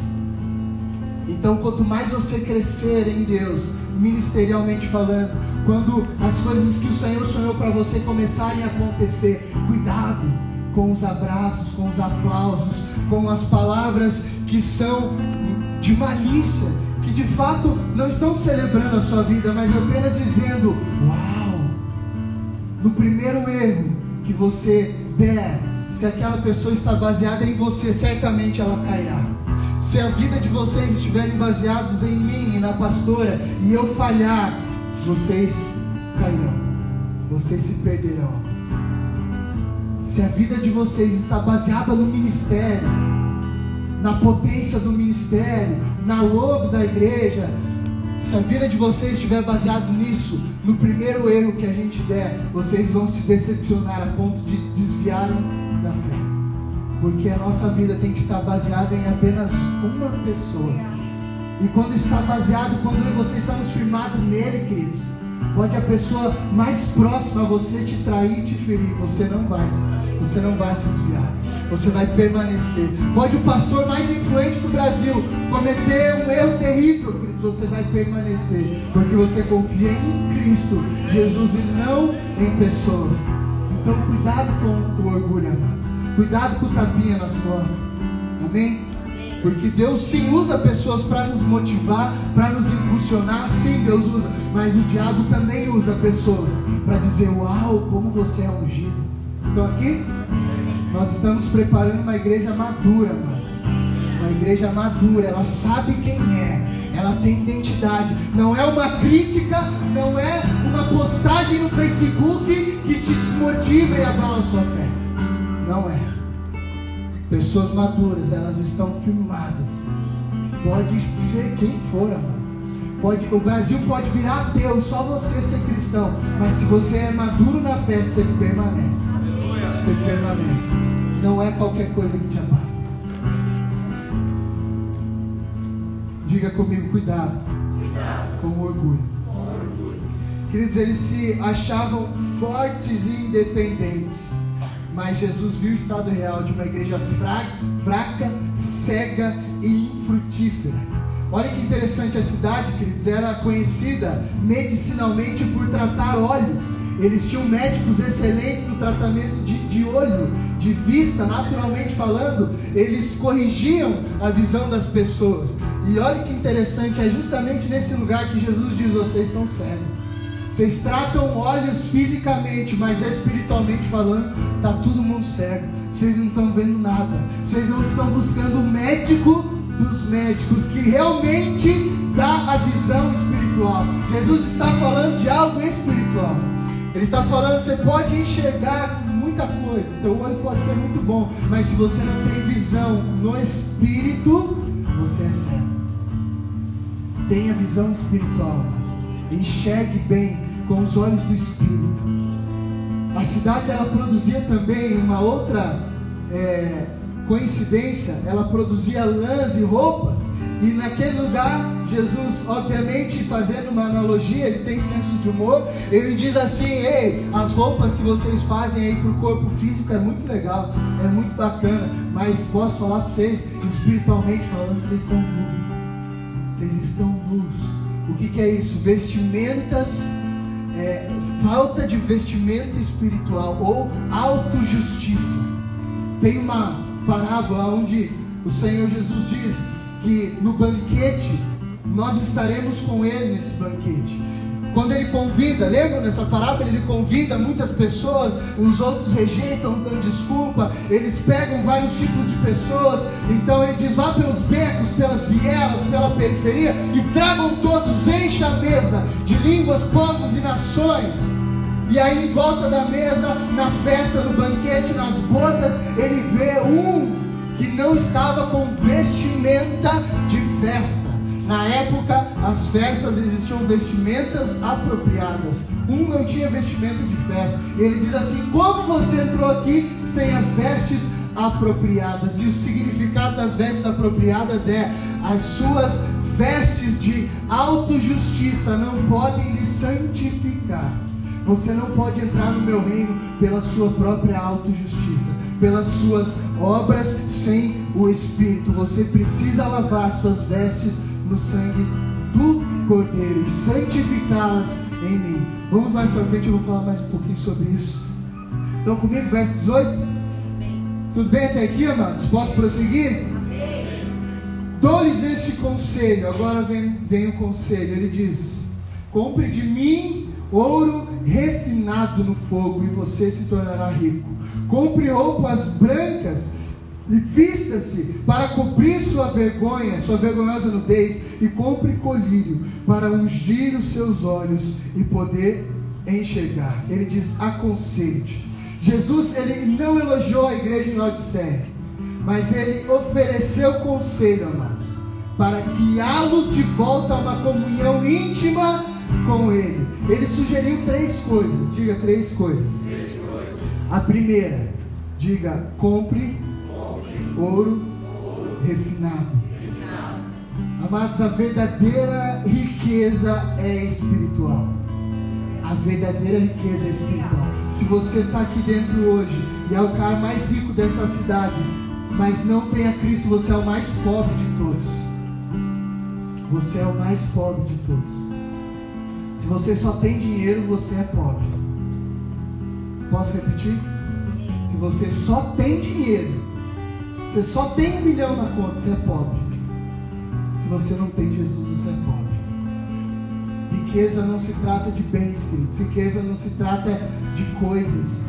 Então, quanto mais você crescer em Deus, ministerialmente falando, quando as coisas que o Senhor sonhou para você começarem a acontecer, cuidado com os abraços, com os aplausos, com as palavras que são de malícia, que de fato não estão celebrando a sua vida, mas apenas dizendo: Uau! No primeiro erro que você der, se aquela pessoa está baseada em você, certamente ela cairá. Se a vida de vocês estiverem baseados em mim e na pastora, e eu falhar, vocês cairão, vocês se perderão se a vida de vocês está baseada no ministério, na potência do ministério, na logo da igreja, se a vida de vocês estiver baseada nisso, no primeiro erro que a gente der, vocês vão se decepcionar a ponto de desviaram da fé. Porque a nossa vida tem que estar baseada em apenas uma pessoa. E quando está baseado, quando vocês estamos firmados nele, queridos, pode a pessoa mais próxima a você te trair e te ferir, você não vai você não vai se desviar. Você vai permanecer. Pode o pastor mais influente do Brasil cometer um erro terrível, você vai permanecer. Porque você confia em Cristo, Jesus, e não em pessoas. Então, cuidado com o orgulho, amados. Cuidado com o tapinha nas costas. Amém? Porque Deus sim usa pessoas para nos motivar, para nos impulsionar. Sim, Deus usa. Mas o diabo também usa pessoas para dizer: Uau, como você é ungido. Estão aqui? Nós estamos preparando uma igreja madura, mas uma igreja madura, ela sabe quem é, ela tem identidade. Não é uma crítica, não é uma postagem no Facebook que te desmotiva e abala a sua fé. Não é. Pessoas maduras, elas estão firmadas. Pode ser quem for, amado. Pode, o Brasil pode virar ateu, só você ser cristão. Mas se você é maduro na fé, você permanece você permanece. Não é qualquer coisa que te abate. Diga comigo, cuidado, cuidado. Com, orgulho. com orgulho. Queridos, eles se achavam fortes e independentes. Mas Jesus viu o estado real de uma igreja fraca, fraca cega e infrutífera. Olha que interessante a cidade, queridos, era conhecida medicinalmente por tratar olhos eles tinham médicos excelentes no tratamento de, de olho, de vista, naturalmente falando, eles corrigiam a visão das pessoas. E olha que interessante, é justamente nesse lugar que Jesus diz: vocês estão cegos. Vocês tratam olhos fisicamente, mas espiritualmente falando, está todo mundo cego. Vocês não estão vendo nada. Vocês não estão buscando o médico dos médicos que realmente dá a visão espiritual. Jesus está falando de algo espiritual. Ele está falando, você pode enxergar muita coisa, teu olho pode ser muito bom, mas se você não tem visão no espírito, você é cego. Tenha visão espiritual, enxergue bem com os olhos do espírito. A cidade ela produzia também uma outra é, coincidência, ela produzia lãs e roupas, e naquele lugar Jesus, obviamente, fazendo uma analogia, ele tem senso de humor. Ele diz assim: Ei, as roupas que vocês fazem aí para o corpo físico é muito legal, é muito bacana, mas posso falar para vocês, espiritualmente falando, vocês estão nus. Vocês estão nus. O que, que é isso? Vestimentas, é, falta de vestimenta espiritual ou autojustiça. Tem uma parábola onde o Senhor Jesus diz que no banquete nós estaremos com Ele nesse banquete. Quando ele convida, lembra nessa parábola? Ele convida muitas pessoas, os outros rejeitam, dão desculpa, eles pegam vários tipos de pessoas. Então ele diz: vá pelos becos, pelas vielas, pela periferia e tragam todos, encha a mesa de línguas, povos e nações. E aí, em volta da mesa, na festa, no banquete, nas bodas, ele vê um que não estava com vestimenta de festa. Na época, as festas existiam vestimentas apropriadas. Um não tinha vestimenta de festa. Ele diz assim: Como você entrou aqui sem as vestes apropriadas? E o significado das vestes apropriadas é as suas vestes de autojustiça não podem lhe santificar. Você não pode entrar no meu reino pela sua própria autojustiça, pelas suas obras sem o Espírito. Você precisa lavar suas vestes no sangue do Cordeiro e santificá-las em mim. Vamos mais para frente, eu vou falar mais um pouquinho sobre isso. Estão comigo, verso 18? Tudo bem até aqui, amados? Posso prosseguir? Dou-lhes este conselho. Agora vem, vem o conselho. Ele diz: Compre de mim ouro refinado no fogo e você se tornará rico. Compre roupas brancas e vista-se para cobrir sua vergonha, sua vergonhosa nudez, e compre colírio para ungir os seus olhos e poder enxergar. Ele diz: aconselhe-te. Jesus ele não elogiou a igreja em Laodiceia, mas ele ofereceu conselho, amados, para guiá-los de volta a uma comunhão íntima com ele. Ele sugeriu três coisas. Diga três coisas. Três coisas. A primeira, diga compre, compre. Ouro, refinado. Amados, a verdadeira riqueza é espiritual. A verdadeira riqueza é espiritual. Se você está aqui dentro hoje e é o cara mais rico dessa cidade, mas não tem a Cristo, você é o mais pobre de todos. Você é o mais pobre de todos. Se você só tem dinheiro, você é pobre. Posso repetir? Se você só tem dinheiro, você só tem um milhão na conta, você é pobre. Se você não tem Jesus, você é pobre. Riqueza não se trata de bens, queridos. Riqueza não se trata de coisas.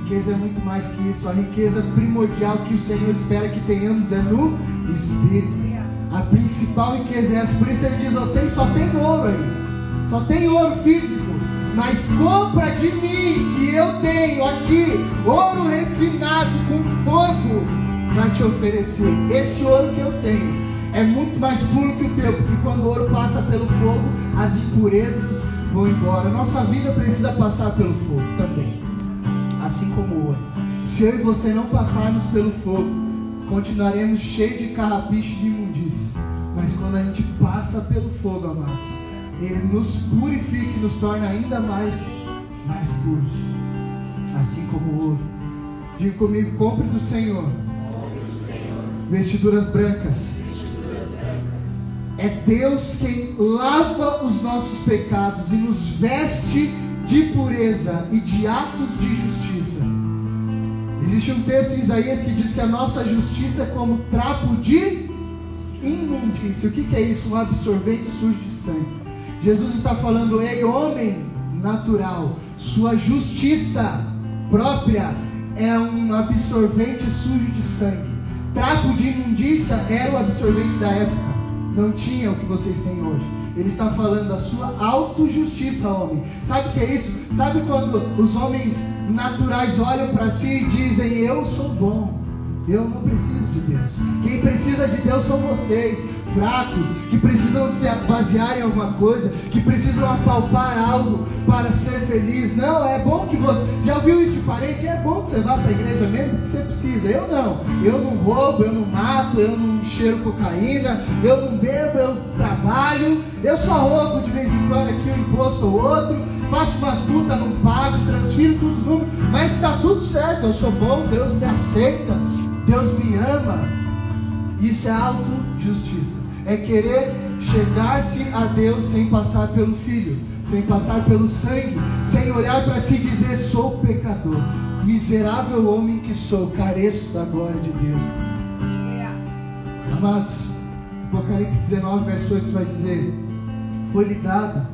Riqueza é muito mais que isso. A riqueza primordial que o Senhor espera que tenhamos é no Espírito. A principal riqueza é essa. Por isso ele diz: vocês só tem ouro aí. Só tem ouro físico. Mas compra de mim, que eu tenho aqui, ouro refinado com fogo, para te oferecer. Esse ouro que eu tenho é muito mais puro que o teu, porque quando o ouro passa pelo fogo, as impurezas vão embora. Nossa vida precisa passar pelo fogo também, assim como o ouro. Se eu e você não passarmos pelo fogo, continuaremos cheios de carrapicho de imundícia. Mas quando a gente passa pelo fogo, amados, ele nos purifica e nos torna ainda mais, mais puros. Assim como o ouro. Diga comigo, compre do Senhor. Vestiduras brancas. É Deus quem lava os nossos pecados e nos veste de pureza e de atos de justiça. Existe um texto em Isaías que diz que a nossa justiça é como trapo de imundícia. O que, que é isso? Um absorvente sujo de sangue. Jesus está falando, ei homem natural, sua justiça própria é um absorvente sujo de sangue. Trapo de imundícia era o absorvente da época, não tinha o que vocês têm hoje. Ele está falando a sua autojustiça, homem. Sabe o que é isso? Sabe quando os homens naturais olham para si e dizem: Eu sou bom, eu não preciso de Deus. Quem precisa de Deus são vocês, fracos, que precisam se basear em alguma coisa, que precisam apalpar algo para ser feliz. Não, é bom que você. Já ouviu isso de parente? É bom que você vá para a igreja mesmo que você precisa. Eu não. Eu não roubo, eu não mato, eu não cheiro cocaína, eu não bebo, eu trabalho. Eu só roubo de vez em quando aqui um imposto ou outro. Faço umas putas, não pago, transfiro todos os números. Mas está tudo certo, eu sou bom, Deus me aceita. Deus me ama. Isso é autojustiça. É querer chegar-se a Deus sem passar pelo Filho, sem passar pelo sangue, sem olhar para si e dizer: sou pecador, miserável homem que sou, careço da glória de Deus. Amados, Apocalipse 19, verso 8 vai dizer: Foi-lhe dado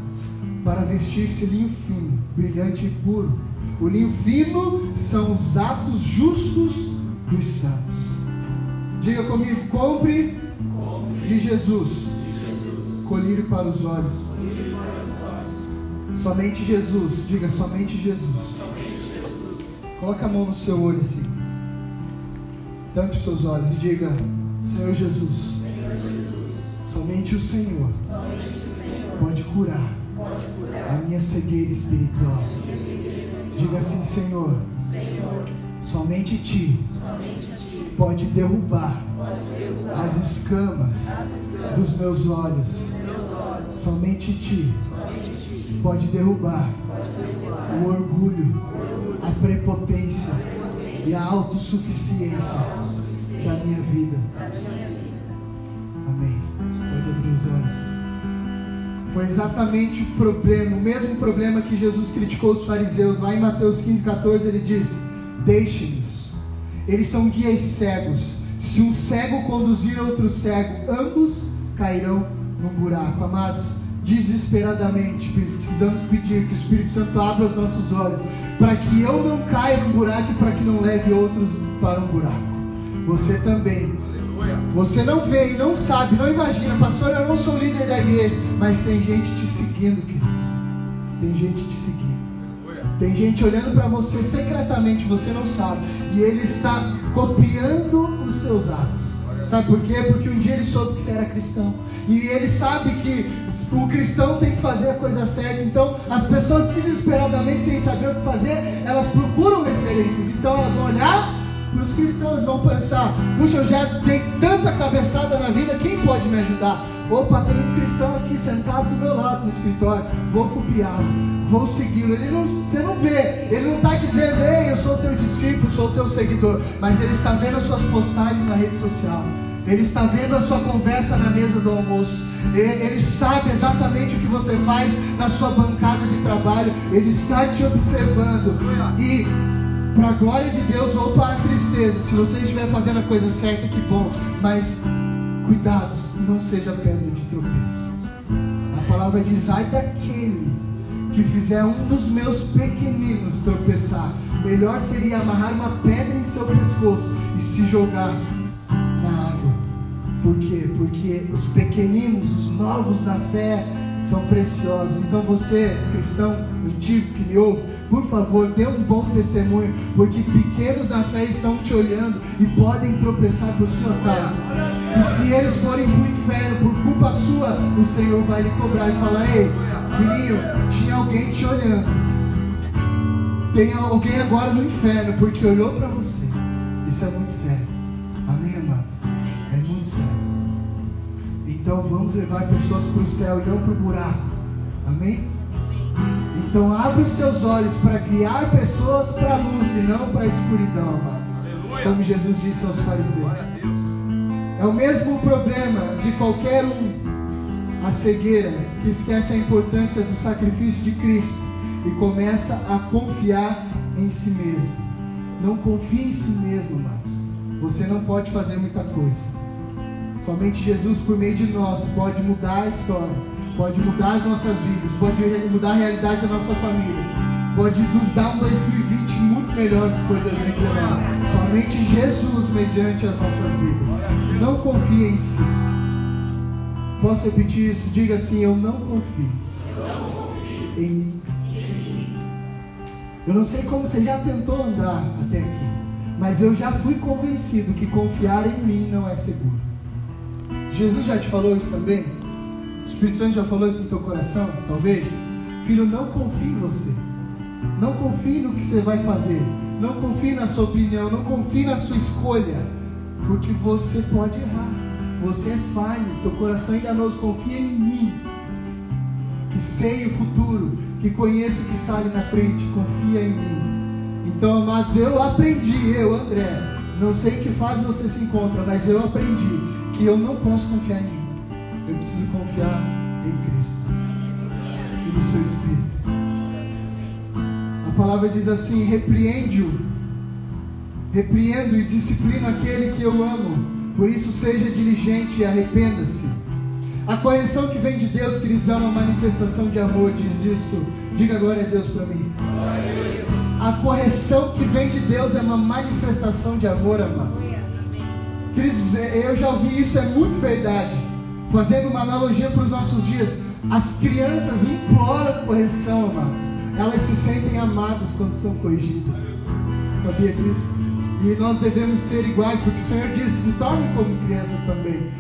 para vestir-se linho fino, brilhante e puro. O linho fino são os atos justos dos santos. Diga comigo: compre, de Jesus, Jesus. colírio para os olhos. Somente Jesus, diga somente Jesus. Coloque a mão no seu olho assim. Tampe seus olhos e diga: Senhor Jesus. Somente, o Senhor pode curar, pode curar a minha cegueira espiritual. Diga assim, Senhor, Senhor somente ti, somente ti pode, derrubar pode derrubar as escamas, as escamas dos, meus olhos. dos meus olhos. Somente ti, somente ti pode, derrubar pode derrubar o orgulho, a prepotência, a prepotência e a autossuficiência, a autossuficiência da minha vida. Da minha vida. Amém. Pode abrir os olhos. Foi exatamente o problema, o mesmo problema que Jesus criticou os fariseus. Lá em Mateus 15, 14, ele diz: Deixe-nos. Eles são guias cegos. Se um cego conduzir outro cego, ambos cairão num buraco. Amados, desesperadamente precisamos pedir que o Espírito Santo abra os nossos olhos para que eu não caia num buraco e para que não leve outros para um buraco. Você também você não vê e não sabe, não imagina, pastor, eu não sou líder da igreja, mas tem gente te seguindo, querido. Tem gente te seguindo. Tem gente olhando para você secretamente, você não sabe. E ele está copiando os seus atos. Sabe por quê? Porque um dia ele soube que você era cristão. E ele sabe que o cristão tem que fazer a coisa certa. Então, as pessoas desesperadamente, sem saber o que fazer, elas procuram referências. Então, elas vão olhar os cristãos vão pensar: puxa, eu já dei tanta cabeçada na vida, quem pode me ajudar? Opa, tem um cristão aqui sentado do meu lado no escritório, vou copiá-lo, vou segui-lo. Ele não, você não vê, ele não está dizendo, ei, eu sou teu discípulo, sou teu seguidor, mas ele está vendo as suas postagens na rede social. Ele está vendo a sua conversa na mesa do almoço. Ele sabe exatamente o que você faz na sua bancada de trabalho. Ele está te observando. E para a glória de Deus ou para a tristeza. Se você estiver fazendo a coisa certa, que bom. Mas cuidados, não seja pedra de tropeço. A palavra diz: ai daquele que fizer um dos meus pequeninos tropeçar. Melhor seria amarrar uma pedra em seu pescoço e se jogar na água. Por quê? Porque os pequeninos, os novos na fé, são preciosos. Então você, cristão antigo que me ouve, por favor, dê um bom testemunho, porque pequenos na fé estão te olhando e podem tropeçar por sua causa. E se eles forem para o inferno por culpa sua, o Senhor vai lhe cobrar e falar: Ei, filhinho, tinha alguém te olhando. Tem alguém agora no inferno porque olhou para você. Isso é muito sério. Amém, amados? É muito sério. Então vamos levar pessoas para o céu e não para o buraco. Amém? Então abre os seus olhos para guiar pessoas para a luz e não para a escuridão, amados. Como Jesus disse aos fariseus. É o mesmo problema de qualquer um, a cegueira, que esquece a importância do sacrifício de Cristo e começa a confiar em si mesmo. Não confie em si mesmo, amados. Você não pode fazer muita coisa. Somente Jesus, por meio de nós, pode mudar a história pode mudar as nossas vidas, pode mudar a realidade da nossa família, pode nos dar um 2020 muito melhor do que foi 2019. Somente Jesus mediante as nossas vidas. Não confie em si. Posso repetir isso? Diga assim: Eu não confio, em mim. Eu não sei como você já tentou andar até aqui, mas eu já fui convencido que confiar em mim não é seguro. Jesus já te falou isso também? Espírito Santo já falou isso no teu coração, talvez? Filho, não confie em você. Não confie no que você vai fazer. Não confie na sua opinião. Não confie na sua escolha. Porque você pode errar. Você é falho. Teu coração enganoso. Confia em mim. Que sei o futuro. Que conheço o que está ali na frente. Confia em mim. Então, amados, eu aprendi, eu, André. Não sei que fase você se encontra, mas eu aprendi que eu não posso confiar em mim. Eu preciso confiar em Cristo e no seu Espírito. A palavra diz assim: repreende-o, repreendo e disciplino aquele que eu amo. Por isso, seja diligente e arrependa-se. A correção que vem de Deus, queridos, é uma manifestação de amor, diz isso. Diga glória a Deus para mim. A correção que vem de Deus é uma manifestação de amor, amados. Queridos, é, eu já ouvi isso, é muito verdade. Fazendo uma analogia para os nossos dias, as crianças imploram correção, amados. Elas se sentem amadas quando são corrigidas. Sabia disso? E nós devemos ser iguais, porque o Senhor diz: se tornem como crianças também.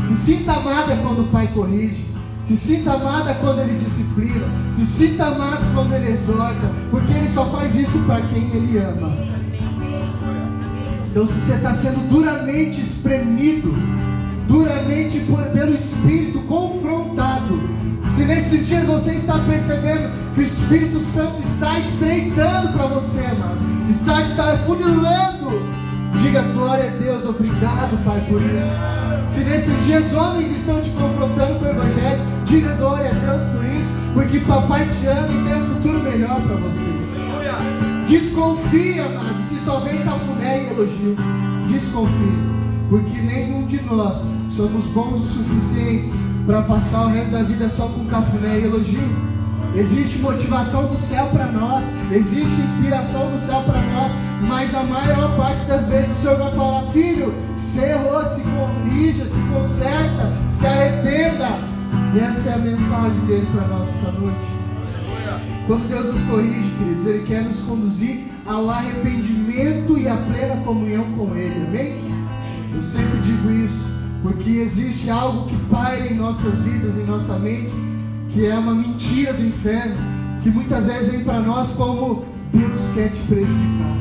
Se sinta amada quando o pai corrige. Se sinta amada quando ele disciplina. Se sinta amada quando ele exorta. Porque ele só faz isso para quem ele ama. Então, se você está sendo duramente espremido, duramente pelo Espírito confrontado, se nesses dias você está percebendo que o Espírito Santo está estreitando para você, amado, está, está funilando, diga glória a Deus, obrigado, Pai, por isso. Se nesses dias homens estão te confrontando com o Evangelho, diga glória a Deus por isso, porque papai te ama e tem um futuro melhor para você. Desconfia, amado, se só vem cafuné e elogio. Desconfia, porque nenhum de nós somos bons o suficiente para passar o resto da vida só com cafuné e elogio. Existe motivação do céu para nós, existe inspiração do céu para nós, mas a maior parte das vezes o Senhor vai falar: Filho, se errou, se corrija, se conserta, se arrependa. E essa é a mensagem dele para nós essa noite. Quando Deus nos corrige, queridos, Ele quer nos conduzir ao arrependimento e à plena comunhão com Ele, amém? Eu sempre digo isso, porque existe algo que paira em nossas vidas, em nossa mente, que é uma mentira do inferno, que muitas vezes vem para nós como Deus quer te prejudicar,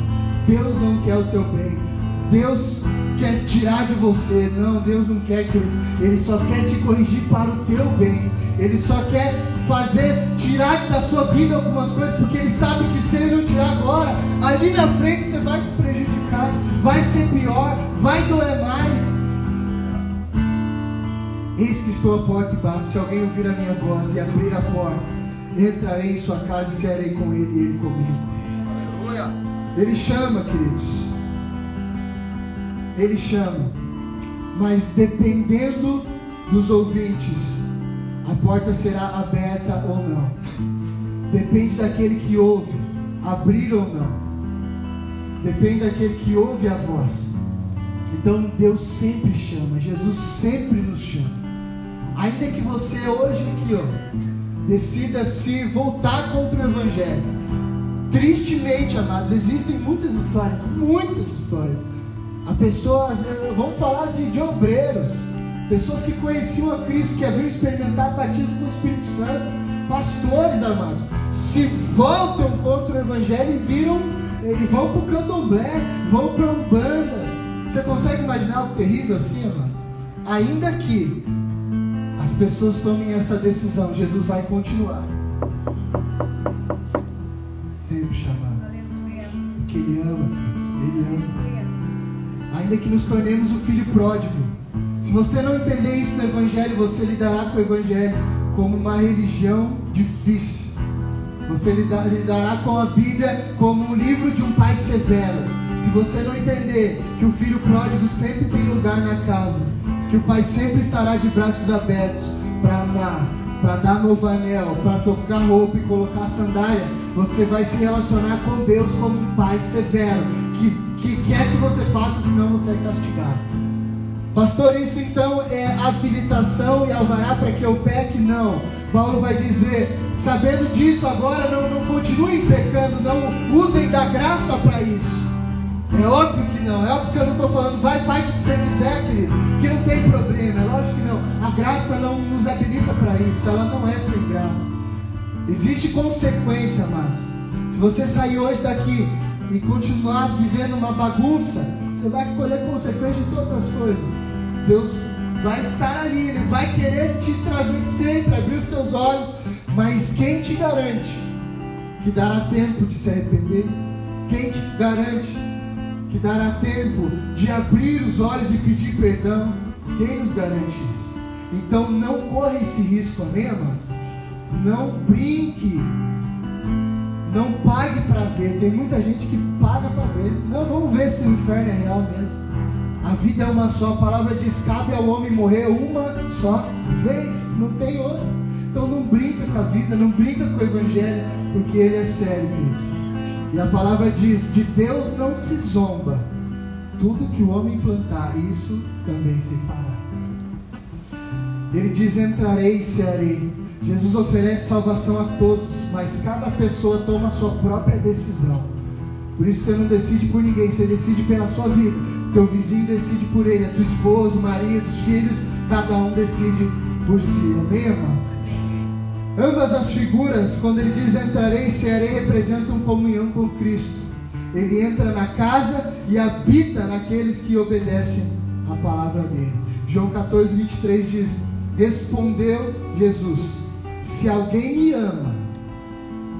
Deus não quer o teu bem, Deus quer tirar de você, não, Deus não quer, queridos, Ele só quer te corrigir para o teu bem, Ele só quer fazer, tirar da sua vida algumas coisas, porque Ele sabe que se Ele não tirar agora, ali na frente você vai se prejudicar, vai ser pior, vai doer mais. Eis que estou à porta e bato. Se alguém ouvir a minha voz e abrir a porta, entrarei em sua casa e serei com ele e ele comigo. Ele chama, queridos. Ele chama. Mas dependendo dos ouvintes, a porta será aberta ou não. Depende daquele que ouve, abrir ou não. Depende daquele que ouve a voz. Então Deus sempre chama, Jesus sempre nos chama. Ainda que você hoje aqui, ó, decida se voltar contra o Evangelho. Tristemente, amados, existem muitas histórias, muitas histórias. A pessoas, vamos falar de, de obreiros, pessoas que conheciam a Cristo, que haviam experimentado batismo com o Espírito Santo, pastores, amados, se voltam contra o Evangelho e viram, e vão para o candomblé, vão para a Umbanda. Você consegue imaginar algo terrível assim, amados? Ainda que as pessoas tomem essa decisão, Jesus vai continuar. Sempre chamando. Porque Ele ama, Ele ama. Ainda que nos tornemos o filho pródigo. Se você não entender isso no Evangelho, você lidará com o Evangelho como uma religião difícil. Você lidará com a Bíblia como um livro de um pai severo. Se você não entender que o filho pródigo sempre tem lugar na casa, que o Pai sempre estará de braços abertos para amar, para dar novo anel, para tocar roupa e colocar sandália. Você vai se relacionar com Deus como um Pai severo, que, que quer que você faça, senão você é castigado. Pastor, isso então é habilitação e alvará para que eu peque? Não. Paulo vai dizer, sabendo disso, agora não, não continuem pecando, não usem da graça para isso. É óbvio que não, é óbvio que eu não estou falando, vai, faz o que você quiser, querido, que não tem problema, é lógico que não. A graça não nos habilita para isso, ela não é sem graça. Existe consequência, amados. Se você sair hoje daqui e continuar vivendo uma bagunça, você vai colher consequência de todas as coisas. Deus vai estar ali, Ele vai querer te trazer sempre, abrir os teus olhos, mas quem te garante que dará tempo de se arrepender? Quem te garante que dará tempo de abrir os olhos e pedir perdão. Quem nos garante isso? Então não corra esse risco, amém, amados? Não brinque. Não pague para ver. Tem muita gente que paga para ver. Não, vamos ver se o inferno é real mesmo. A vida é uma só. A palavra diz: cabe ao homem morrer uma só vez. Não tem outra. Então não brinca com a vida, não brinca com o evangelho, porque ele é sério, Cristo. E a palavra diz: de Deus não se zomba. Tudo que o homem plantar, isso também se fará. Ele diz: entrarei e cearei. Jesus oferece salvação a todos, mas cada pessoa toma a sua própria decisão. Por isso você não decide por ninguém, você decide pela sua vida. Teu vizinho decide por ele, a tua esposa, marido, os filhos, cada um decide por si. Amém, irmãos? Ambas as figuras, quando ele diz entrarei e cearei, representam comunhão com Cristo. Ele entra na casa e habita naqueles que obedecem a palavra dele. João 14, 23 diz: Respondeu Jesus: Se alguém me ama,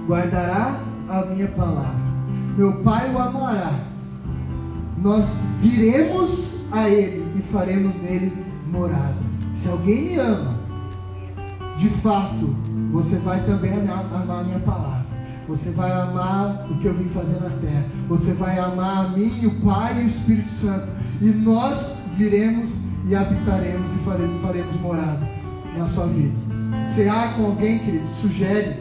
guardará a minha palavra. Meu Pai o amará. Nós viremos a Ele e faremos nele morada. Se alguém me ama, de fato, você vai também amar a minha palavra. Você vai amar o que eu vim fazer na terra. Você vai amar a mim, o Pai e o Espírito Santo. E nós viremos e habitaremos e faremos, faremos morada na sua vida. Cear com alguém, querido, sugere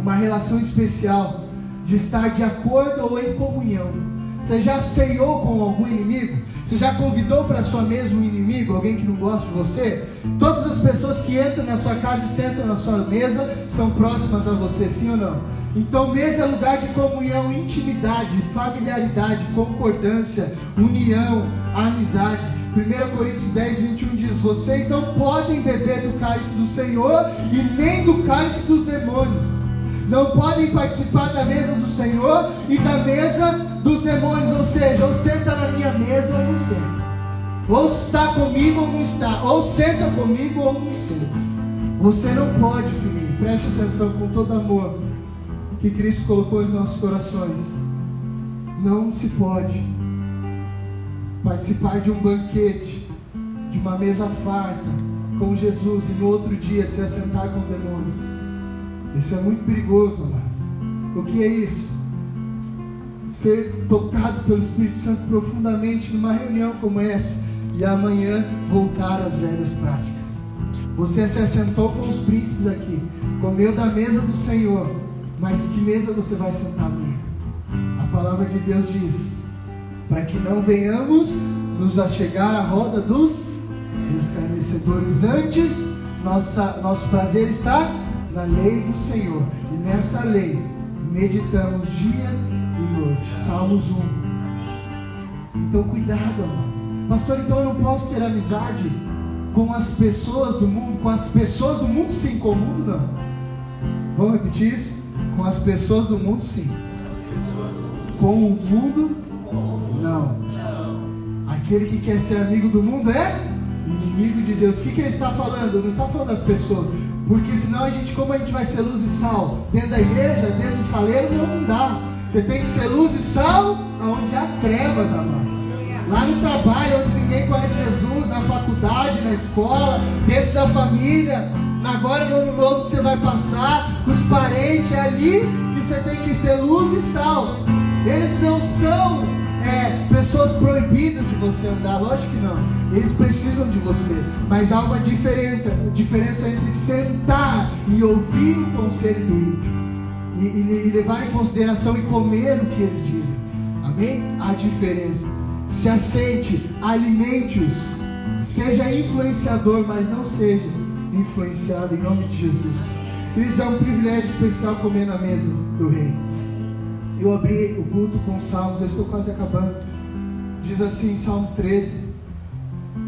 uma relação especial de estar de acordo ou em comunhão. Você já ceiou com algum inimigo? Você já convidou para sua mesa um inimigo, alguém que não gosta de você? Todas as pessoas que entram na sua casa e sentam na sua mesa são próximas a você, sim ou não? Então, mesa é lugar de comunhão, intimidade, familiaridade, concordância, união, amizade. 1 Coríntios 10, 21 diz: Vocês não podem beber do cálice do Senhor e nem do cálice dos demônios. Não podem participar da mesa do Senhor e da mesa dos demônios. Ou seja, ou senta na minha mesa ou não senta. Ou está comigo ou não está. Ou senta comigo ou não senta. Você não pode, filhinho. Preste atenção com todo amor que Cristo colocou em nossos corações. Não se pode participar de um banquete, de uma mesa farta com Jesus e no outro dia se assentar com demônios. Isso é muito perigoso, amados. O que é isso? Ser tocado pelo Espírito Santo profundamente numa reunião como essa e amanhã voltar às velhas práticas. Você se assentou com os príncipes aqui, comeu da mesa do Senhor, mas que mesa você vai sentar amanhã? A palavra de Deus diz: para que não venhamos nos achegar à roda dos escarnecedores. Antes, nossa, nosso prazer está na lei do Senhor. E nessa lei meditamos dia. Salmos 1. Então, cuidado, amados. Pastor, então eu não posso ter amizade com as pessoas do mundo? Com as pessoas do mundo, sim. Com o mundo, não. Vamos repetir isso? Com as pessoas do mundo, sim. Com o mundo, não. Aquele que quer ser amigo do mundo é inimigo de Deus. O que, que ele está falando? Não está falando das pessoas. Porque senão a gente, como a gente vai ser luz e sal? Dentro da igreja, dentro do saleiro, não dá. Você tem que ser luz e sal onde há trevas, amados. Lá no trabalho, onde ninguém conhece Jesus, na faculdade, na escola, dentro da família, agora no ano novo que você vai passar, os parentes, é ali que você tem que ser luz e sal. Eles não são é, pessoas proibidas de você andar, lógico que não. Eles precisam de você, mas há uma diferença, diferença entre sentar e ouvir o conselho do ímpio e, e, levar em consideração e comer o que eles dizem. Amém? Há diferença. Se aceite, alimente-os. Seja influenciador, mas não seja influenciado em nome de Jesus. Queridos, é um privilégio especial comer na mesa do rei. Eu abri o culto com salmos, eu estou quase acabando. Diz assim, Salmo 13.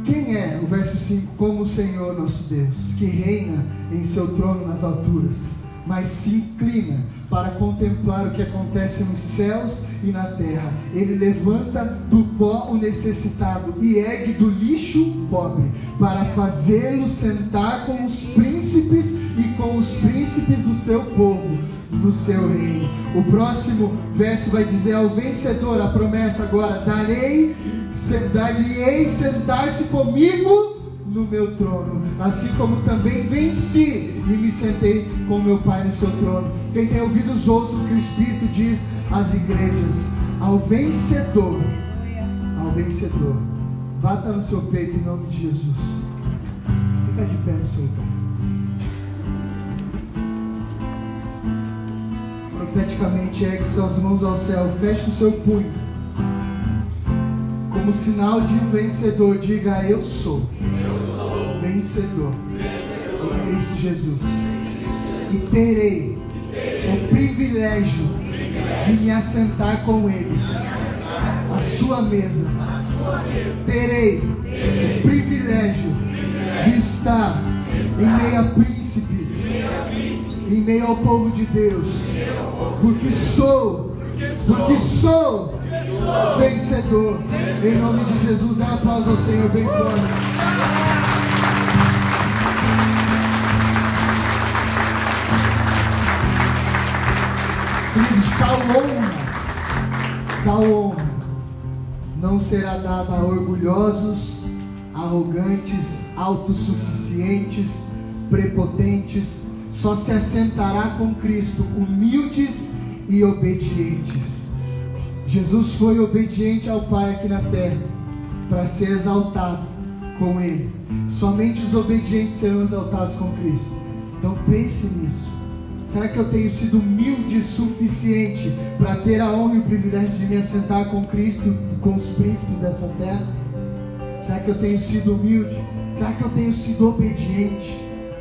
Quem é, o verso 5, como o Senhor nosso Deus, que reina em seu trono nas alturas, mas se inclina para contemplar o que acontece nos céus e na terra. Ele levanta do pó o necessitado e ergue do lixo o pobre, para fazê-lo sentar com os príncipes e com os príncipes do seu povo no seu reino. O próximo verso vai dizer ao vencedor, a promessa agora, darei, dar-lhe-ei sentar-se comigo no meu trono, assim como também venci e me sentei com meu Pai no seu trono. Quem tem ouvidos ouça o que o Espírito diz às igrejas. Ao vencedor, ao vencedor, bata no seu peito em nome de Jesus. Fica de pé no seu lugar. Profeticamente ergue suas mãos ao céu, feche o seu punho. Como sinal de um vencedor, diga: Eu sou, Eu vencedor em Cristo Jesus. E terei o privilégio de me assentar com Ele à sua mesa. Terei o privilégio de estar em meio a príncipes, em meio ao povo de Deus, porque sou, porque sou vencedor. Em nome de Jesus, dá um aplauso ao Senhor, bem forte. Queridos, tal honra, tal honra não será dada a orgulhosos, arrogantes, autossuficientes, prepotentes, só se assentará com Cristo, humildes e obedientes. Jesus foi obediente ao Pai aqui na terra para ser exaltado com Ele. Somente os obedientes serão exaltados com Cristo. Então pense nisso. Será que eu tenho sido humilde o suficiente para ter a honra e o privilégio de me assentar com Cristo e com os príncipes dessa terra? Será que eu tenho sido humilde? Será que eu tenho sido obediente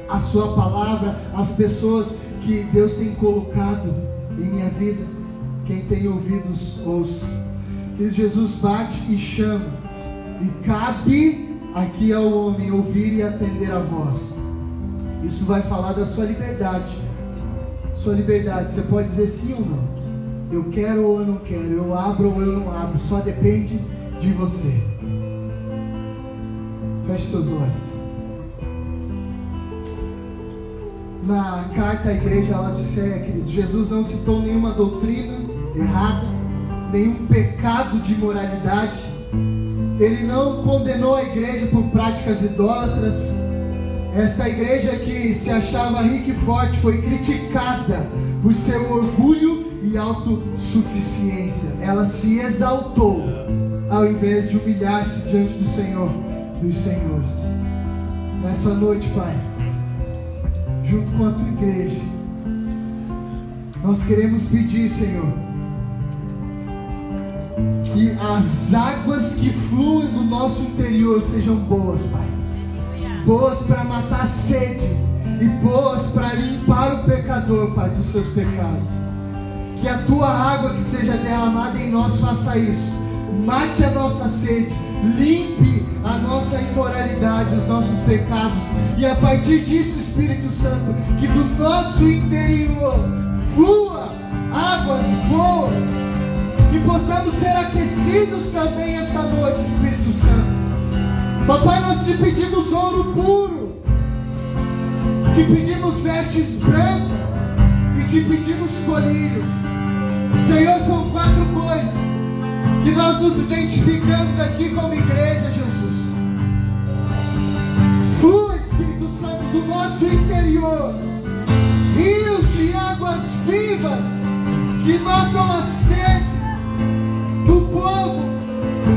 à Sua palavra, às pessoas que Deus tem colocado em minha vida? Quem tem ouvidos, ouça. Que Jesus bate e chama, e cabe aqui ao homem ouvir e atender a voz. Isso vai falar da sua liberdade. Sua liberdade, você pode dizer sim ou não. Eu quero ou eu não quero, eu abro ou eu não abro, só depende de você. Feche seus olhos. Na carta à igreja ela disse, querido, Jesus não citou nenhuma doutrina errada, nenhum pecado de moralidade. Ele não condenou a igreja por práticas idólatras. Esta igreja que se achava rica e forte foi criticada por seu orgulho e autossuficiência. Ela se exaltou ao invés de humilhar-se diante do Senhor dos Senhores. Nessa noite, Pai, junto com a tua igreja, nós queremos pedir, Senhor, que as águas que fluem do nosso interior sejam boas, Pai boas para matar a sede e boas para limpar o pecador, Pai, dos seus pecados. Que a tua água que seja derramada em nós faça isso. Mate a nossa sede, limpe a nossa imoralidade, os nossos pecados. E a partir disso, Espírito Santo, que do nosso interior flua águas boas. E possamos ser aquecidos também essa noite, Espírito Santo. Papai, nós te pedimos ouro puro, te pedimos vestes brancas e te pedimos colírio. Senhor, são quatro coisas que nós nos identificamos aqui como igreja, Jesus. Flua, Espírito Santo, do nosso interior, rios de águas vivas que matam a sede do povo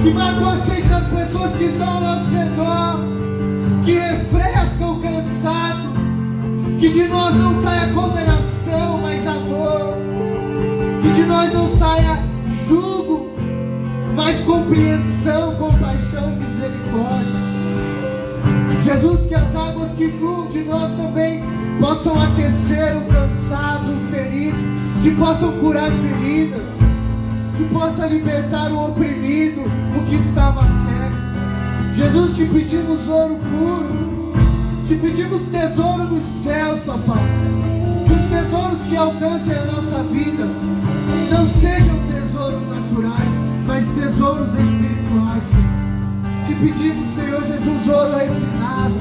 que matam a sede das pessoas que estão ao nosso redor, que refrescam o cansado, que de nós não saia condenação, mas amor, que de nós não saia jugo, mas compreensão, compaixão, misericórdia. Jesus, que as águas que fluem de nós também possam aquecer o cansado, o ferido, que possam curar feridas que possa libertar o oprimido, o que estava cego. Jesus, te pedimos ouro puro, te pedimos tesouro dos céus, papai. Que os tesouros que alcancem a nossa vida não sejam tesouros naturais, mas tesouros espirituais. Te pedimos, Senhor Jesus, ouro refinado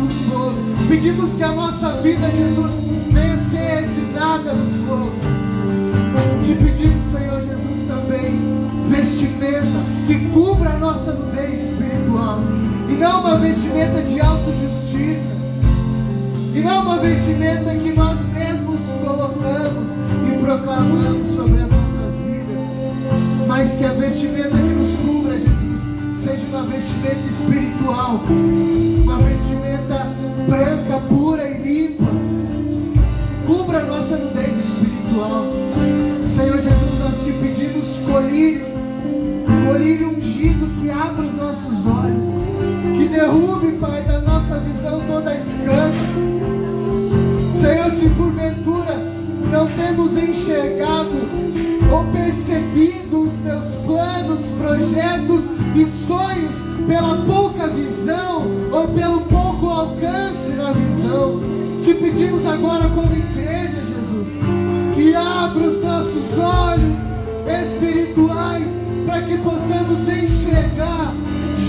no fogo. Pedimos que a nossa vida, Jesus, venha ser refinada no fogo. Te pedimos, Senhor Jesus, também vestimenta que cubra a nossa nudez espiritual. E não uma vestimenta de autojustiça. E não uma vestimenta que nós mesmos colocamos e proclamamos sobre as nossas vidas. Mas que a vestimenta que nos cubra, Jesus, seja uma vestimenta espiritual. Uma vestimenta branca, pura e limpa. Cubra a nossa nudez espiritual. Te pedimos colírio, colírio ungido que abra os nossos olhos, que derrube, Pai, da nossa visão toda escama. Senhor, se porventura não temos enxergado ou percebido os teus planos, projetos e sonhos pela pouca visão ou pelo pouco alcance na visão, te pedimos agora como igreja, Jesus, que abra os nossos olhos espirituais para que possamos enxergar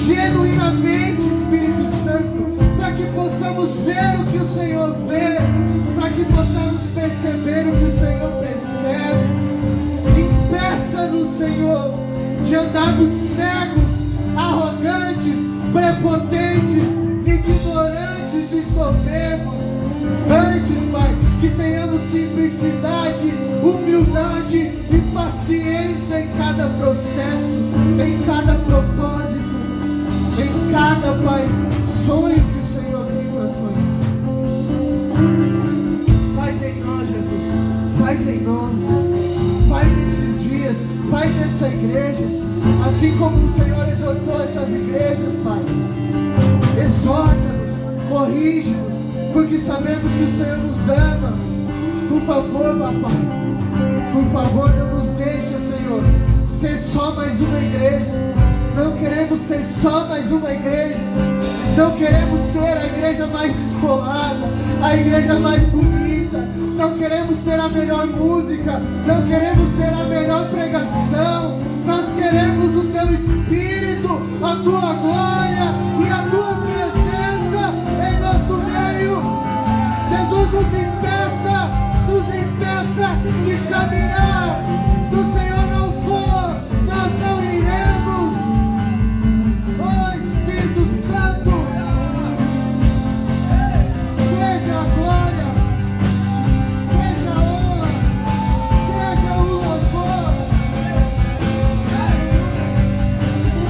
genuinamente, Espírito Santo, para que possamos ver o que o Senhor vê, para que possamos perceber o que o Senhor percebe. Impeça-nos, Senhor, de andarmos cegos, arrogantes, prepotentes, ignorantes e soberbos. Antes, Pai, que tenhamos simplicidade, humildade e paciência em cada processo, em cada propósito, em cada, Pai, sonho que o Senhor tem para sonhar. Faz em nós, Jesus, faz em nós, faz nesses dias, faz nessa igreja, assim como o Senhor exortou essas igrejas, Pai. Exorta-nos, corrige-nos, porque sabemos que o Senhor nos ama. Por favor, papai, por favor, não nos deixe, Senhor, ser só mais uma igreja. Não queremos ser só mais uma igreja. Não queremos ser a igreja mais descolada, a igreja mais bonita. Não queremos ter a melhor música, não queremos ter a melhor pregação. Nós queremos o teu Espírito nos impeça, nos impeça de caminhar.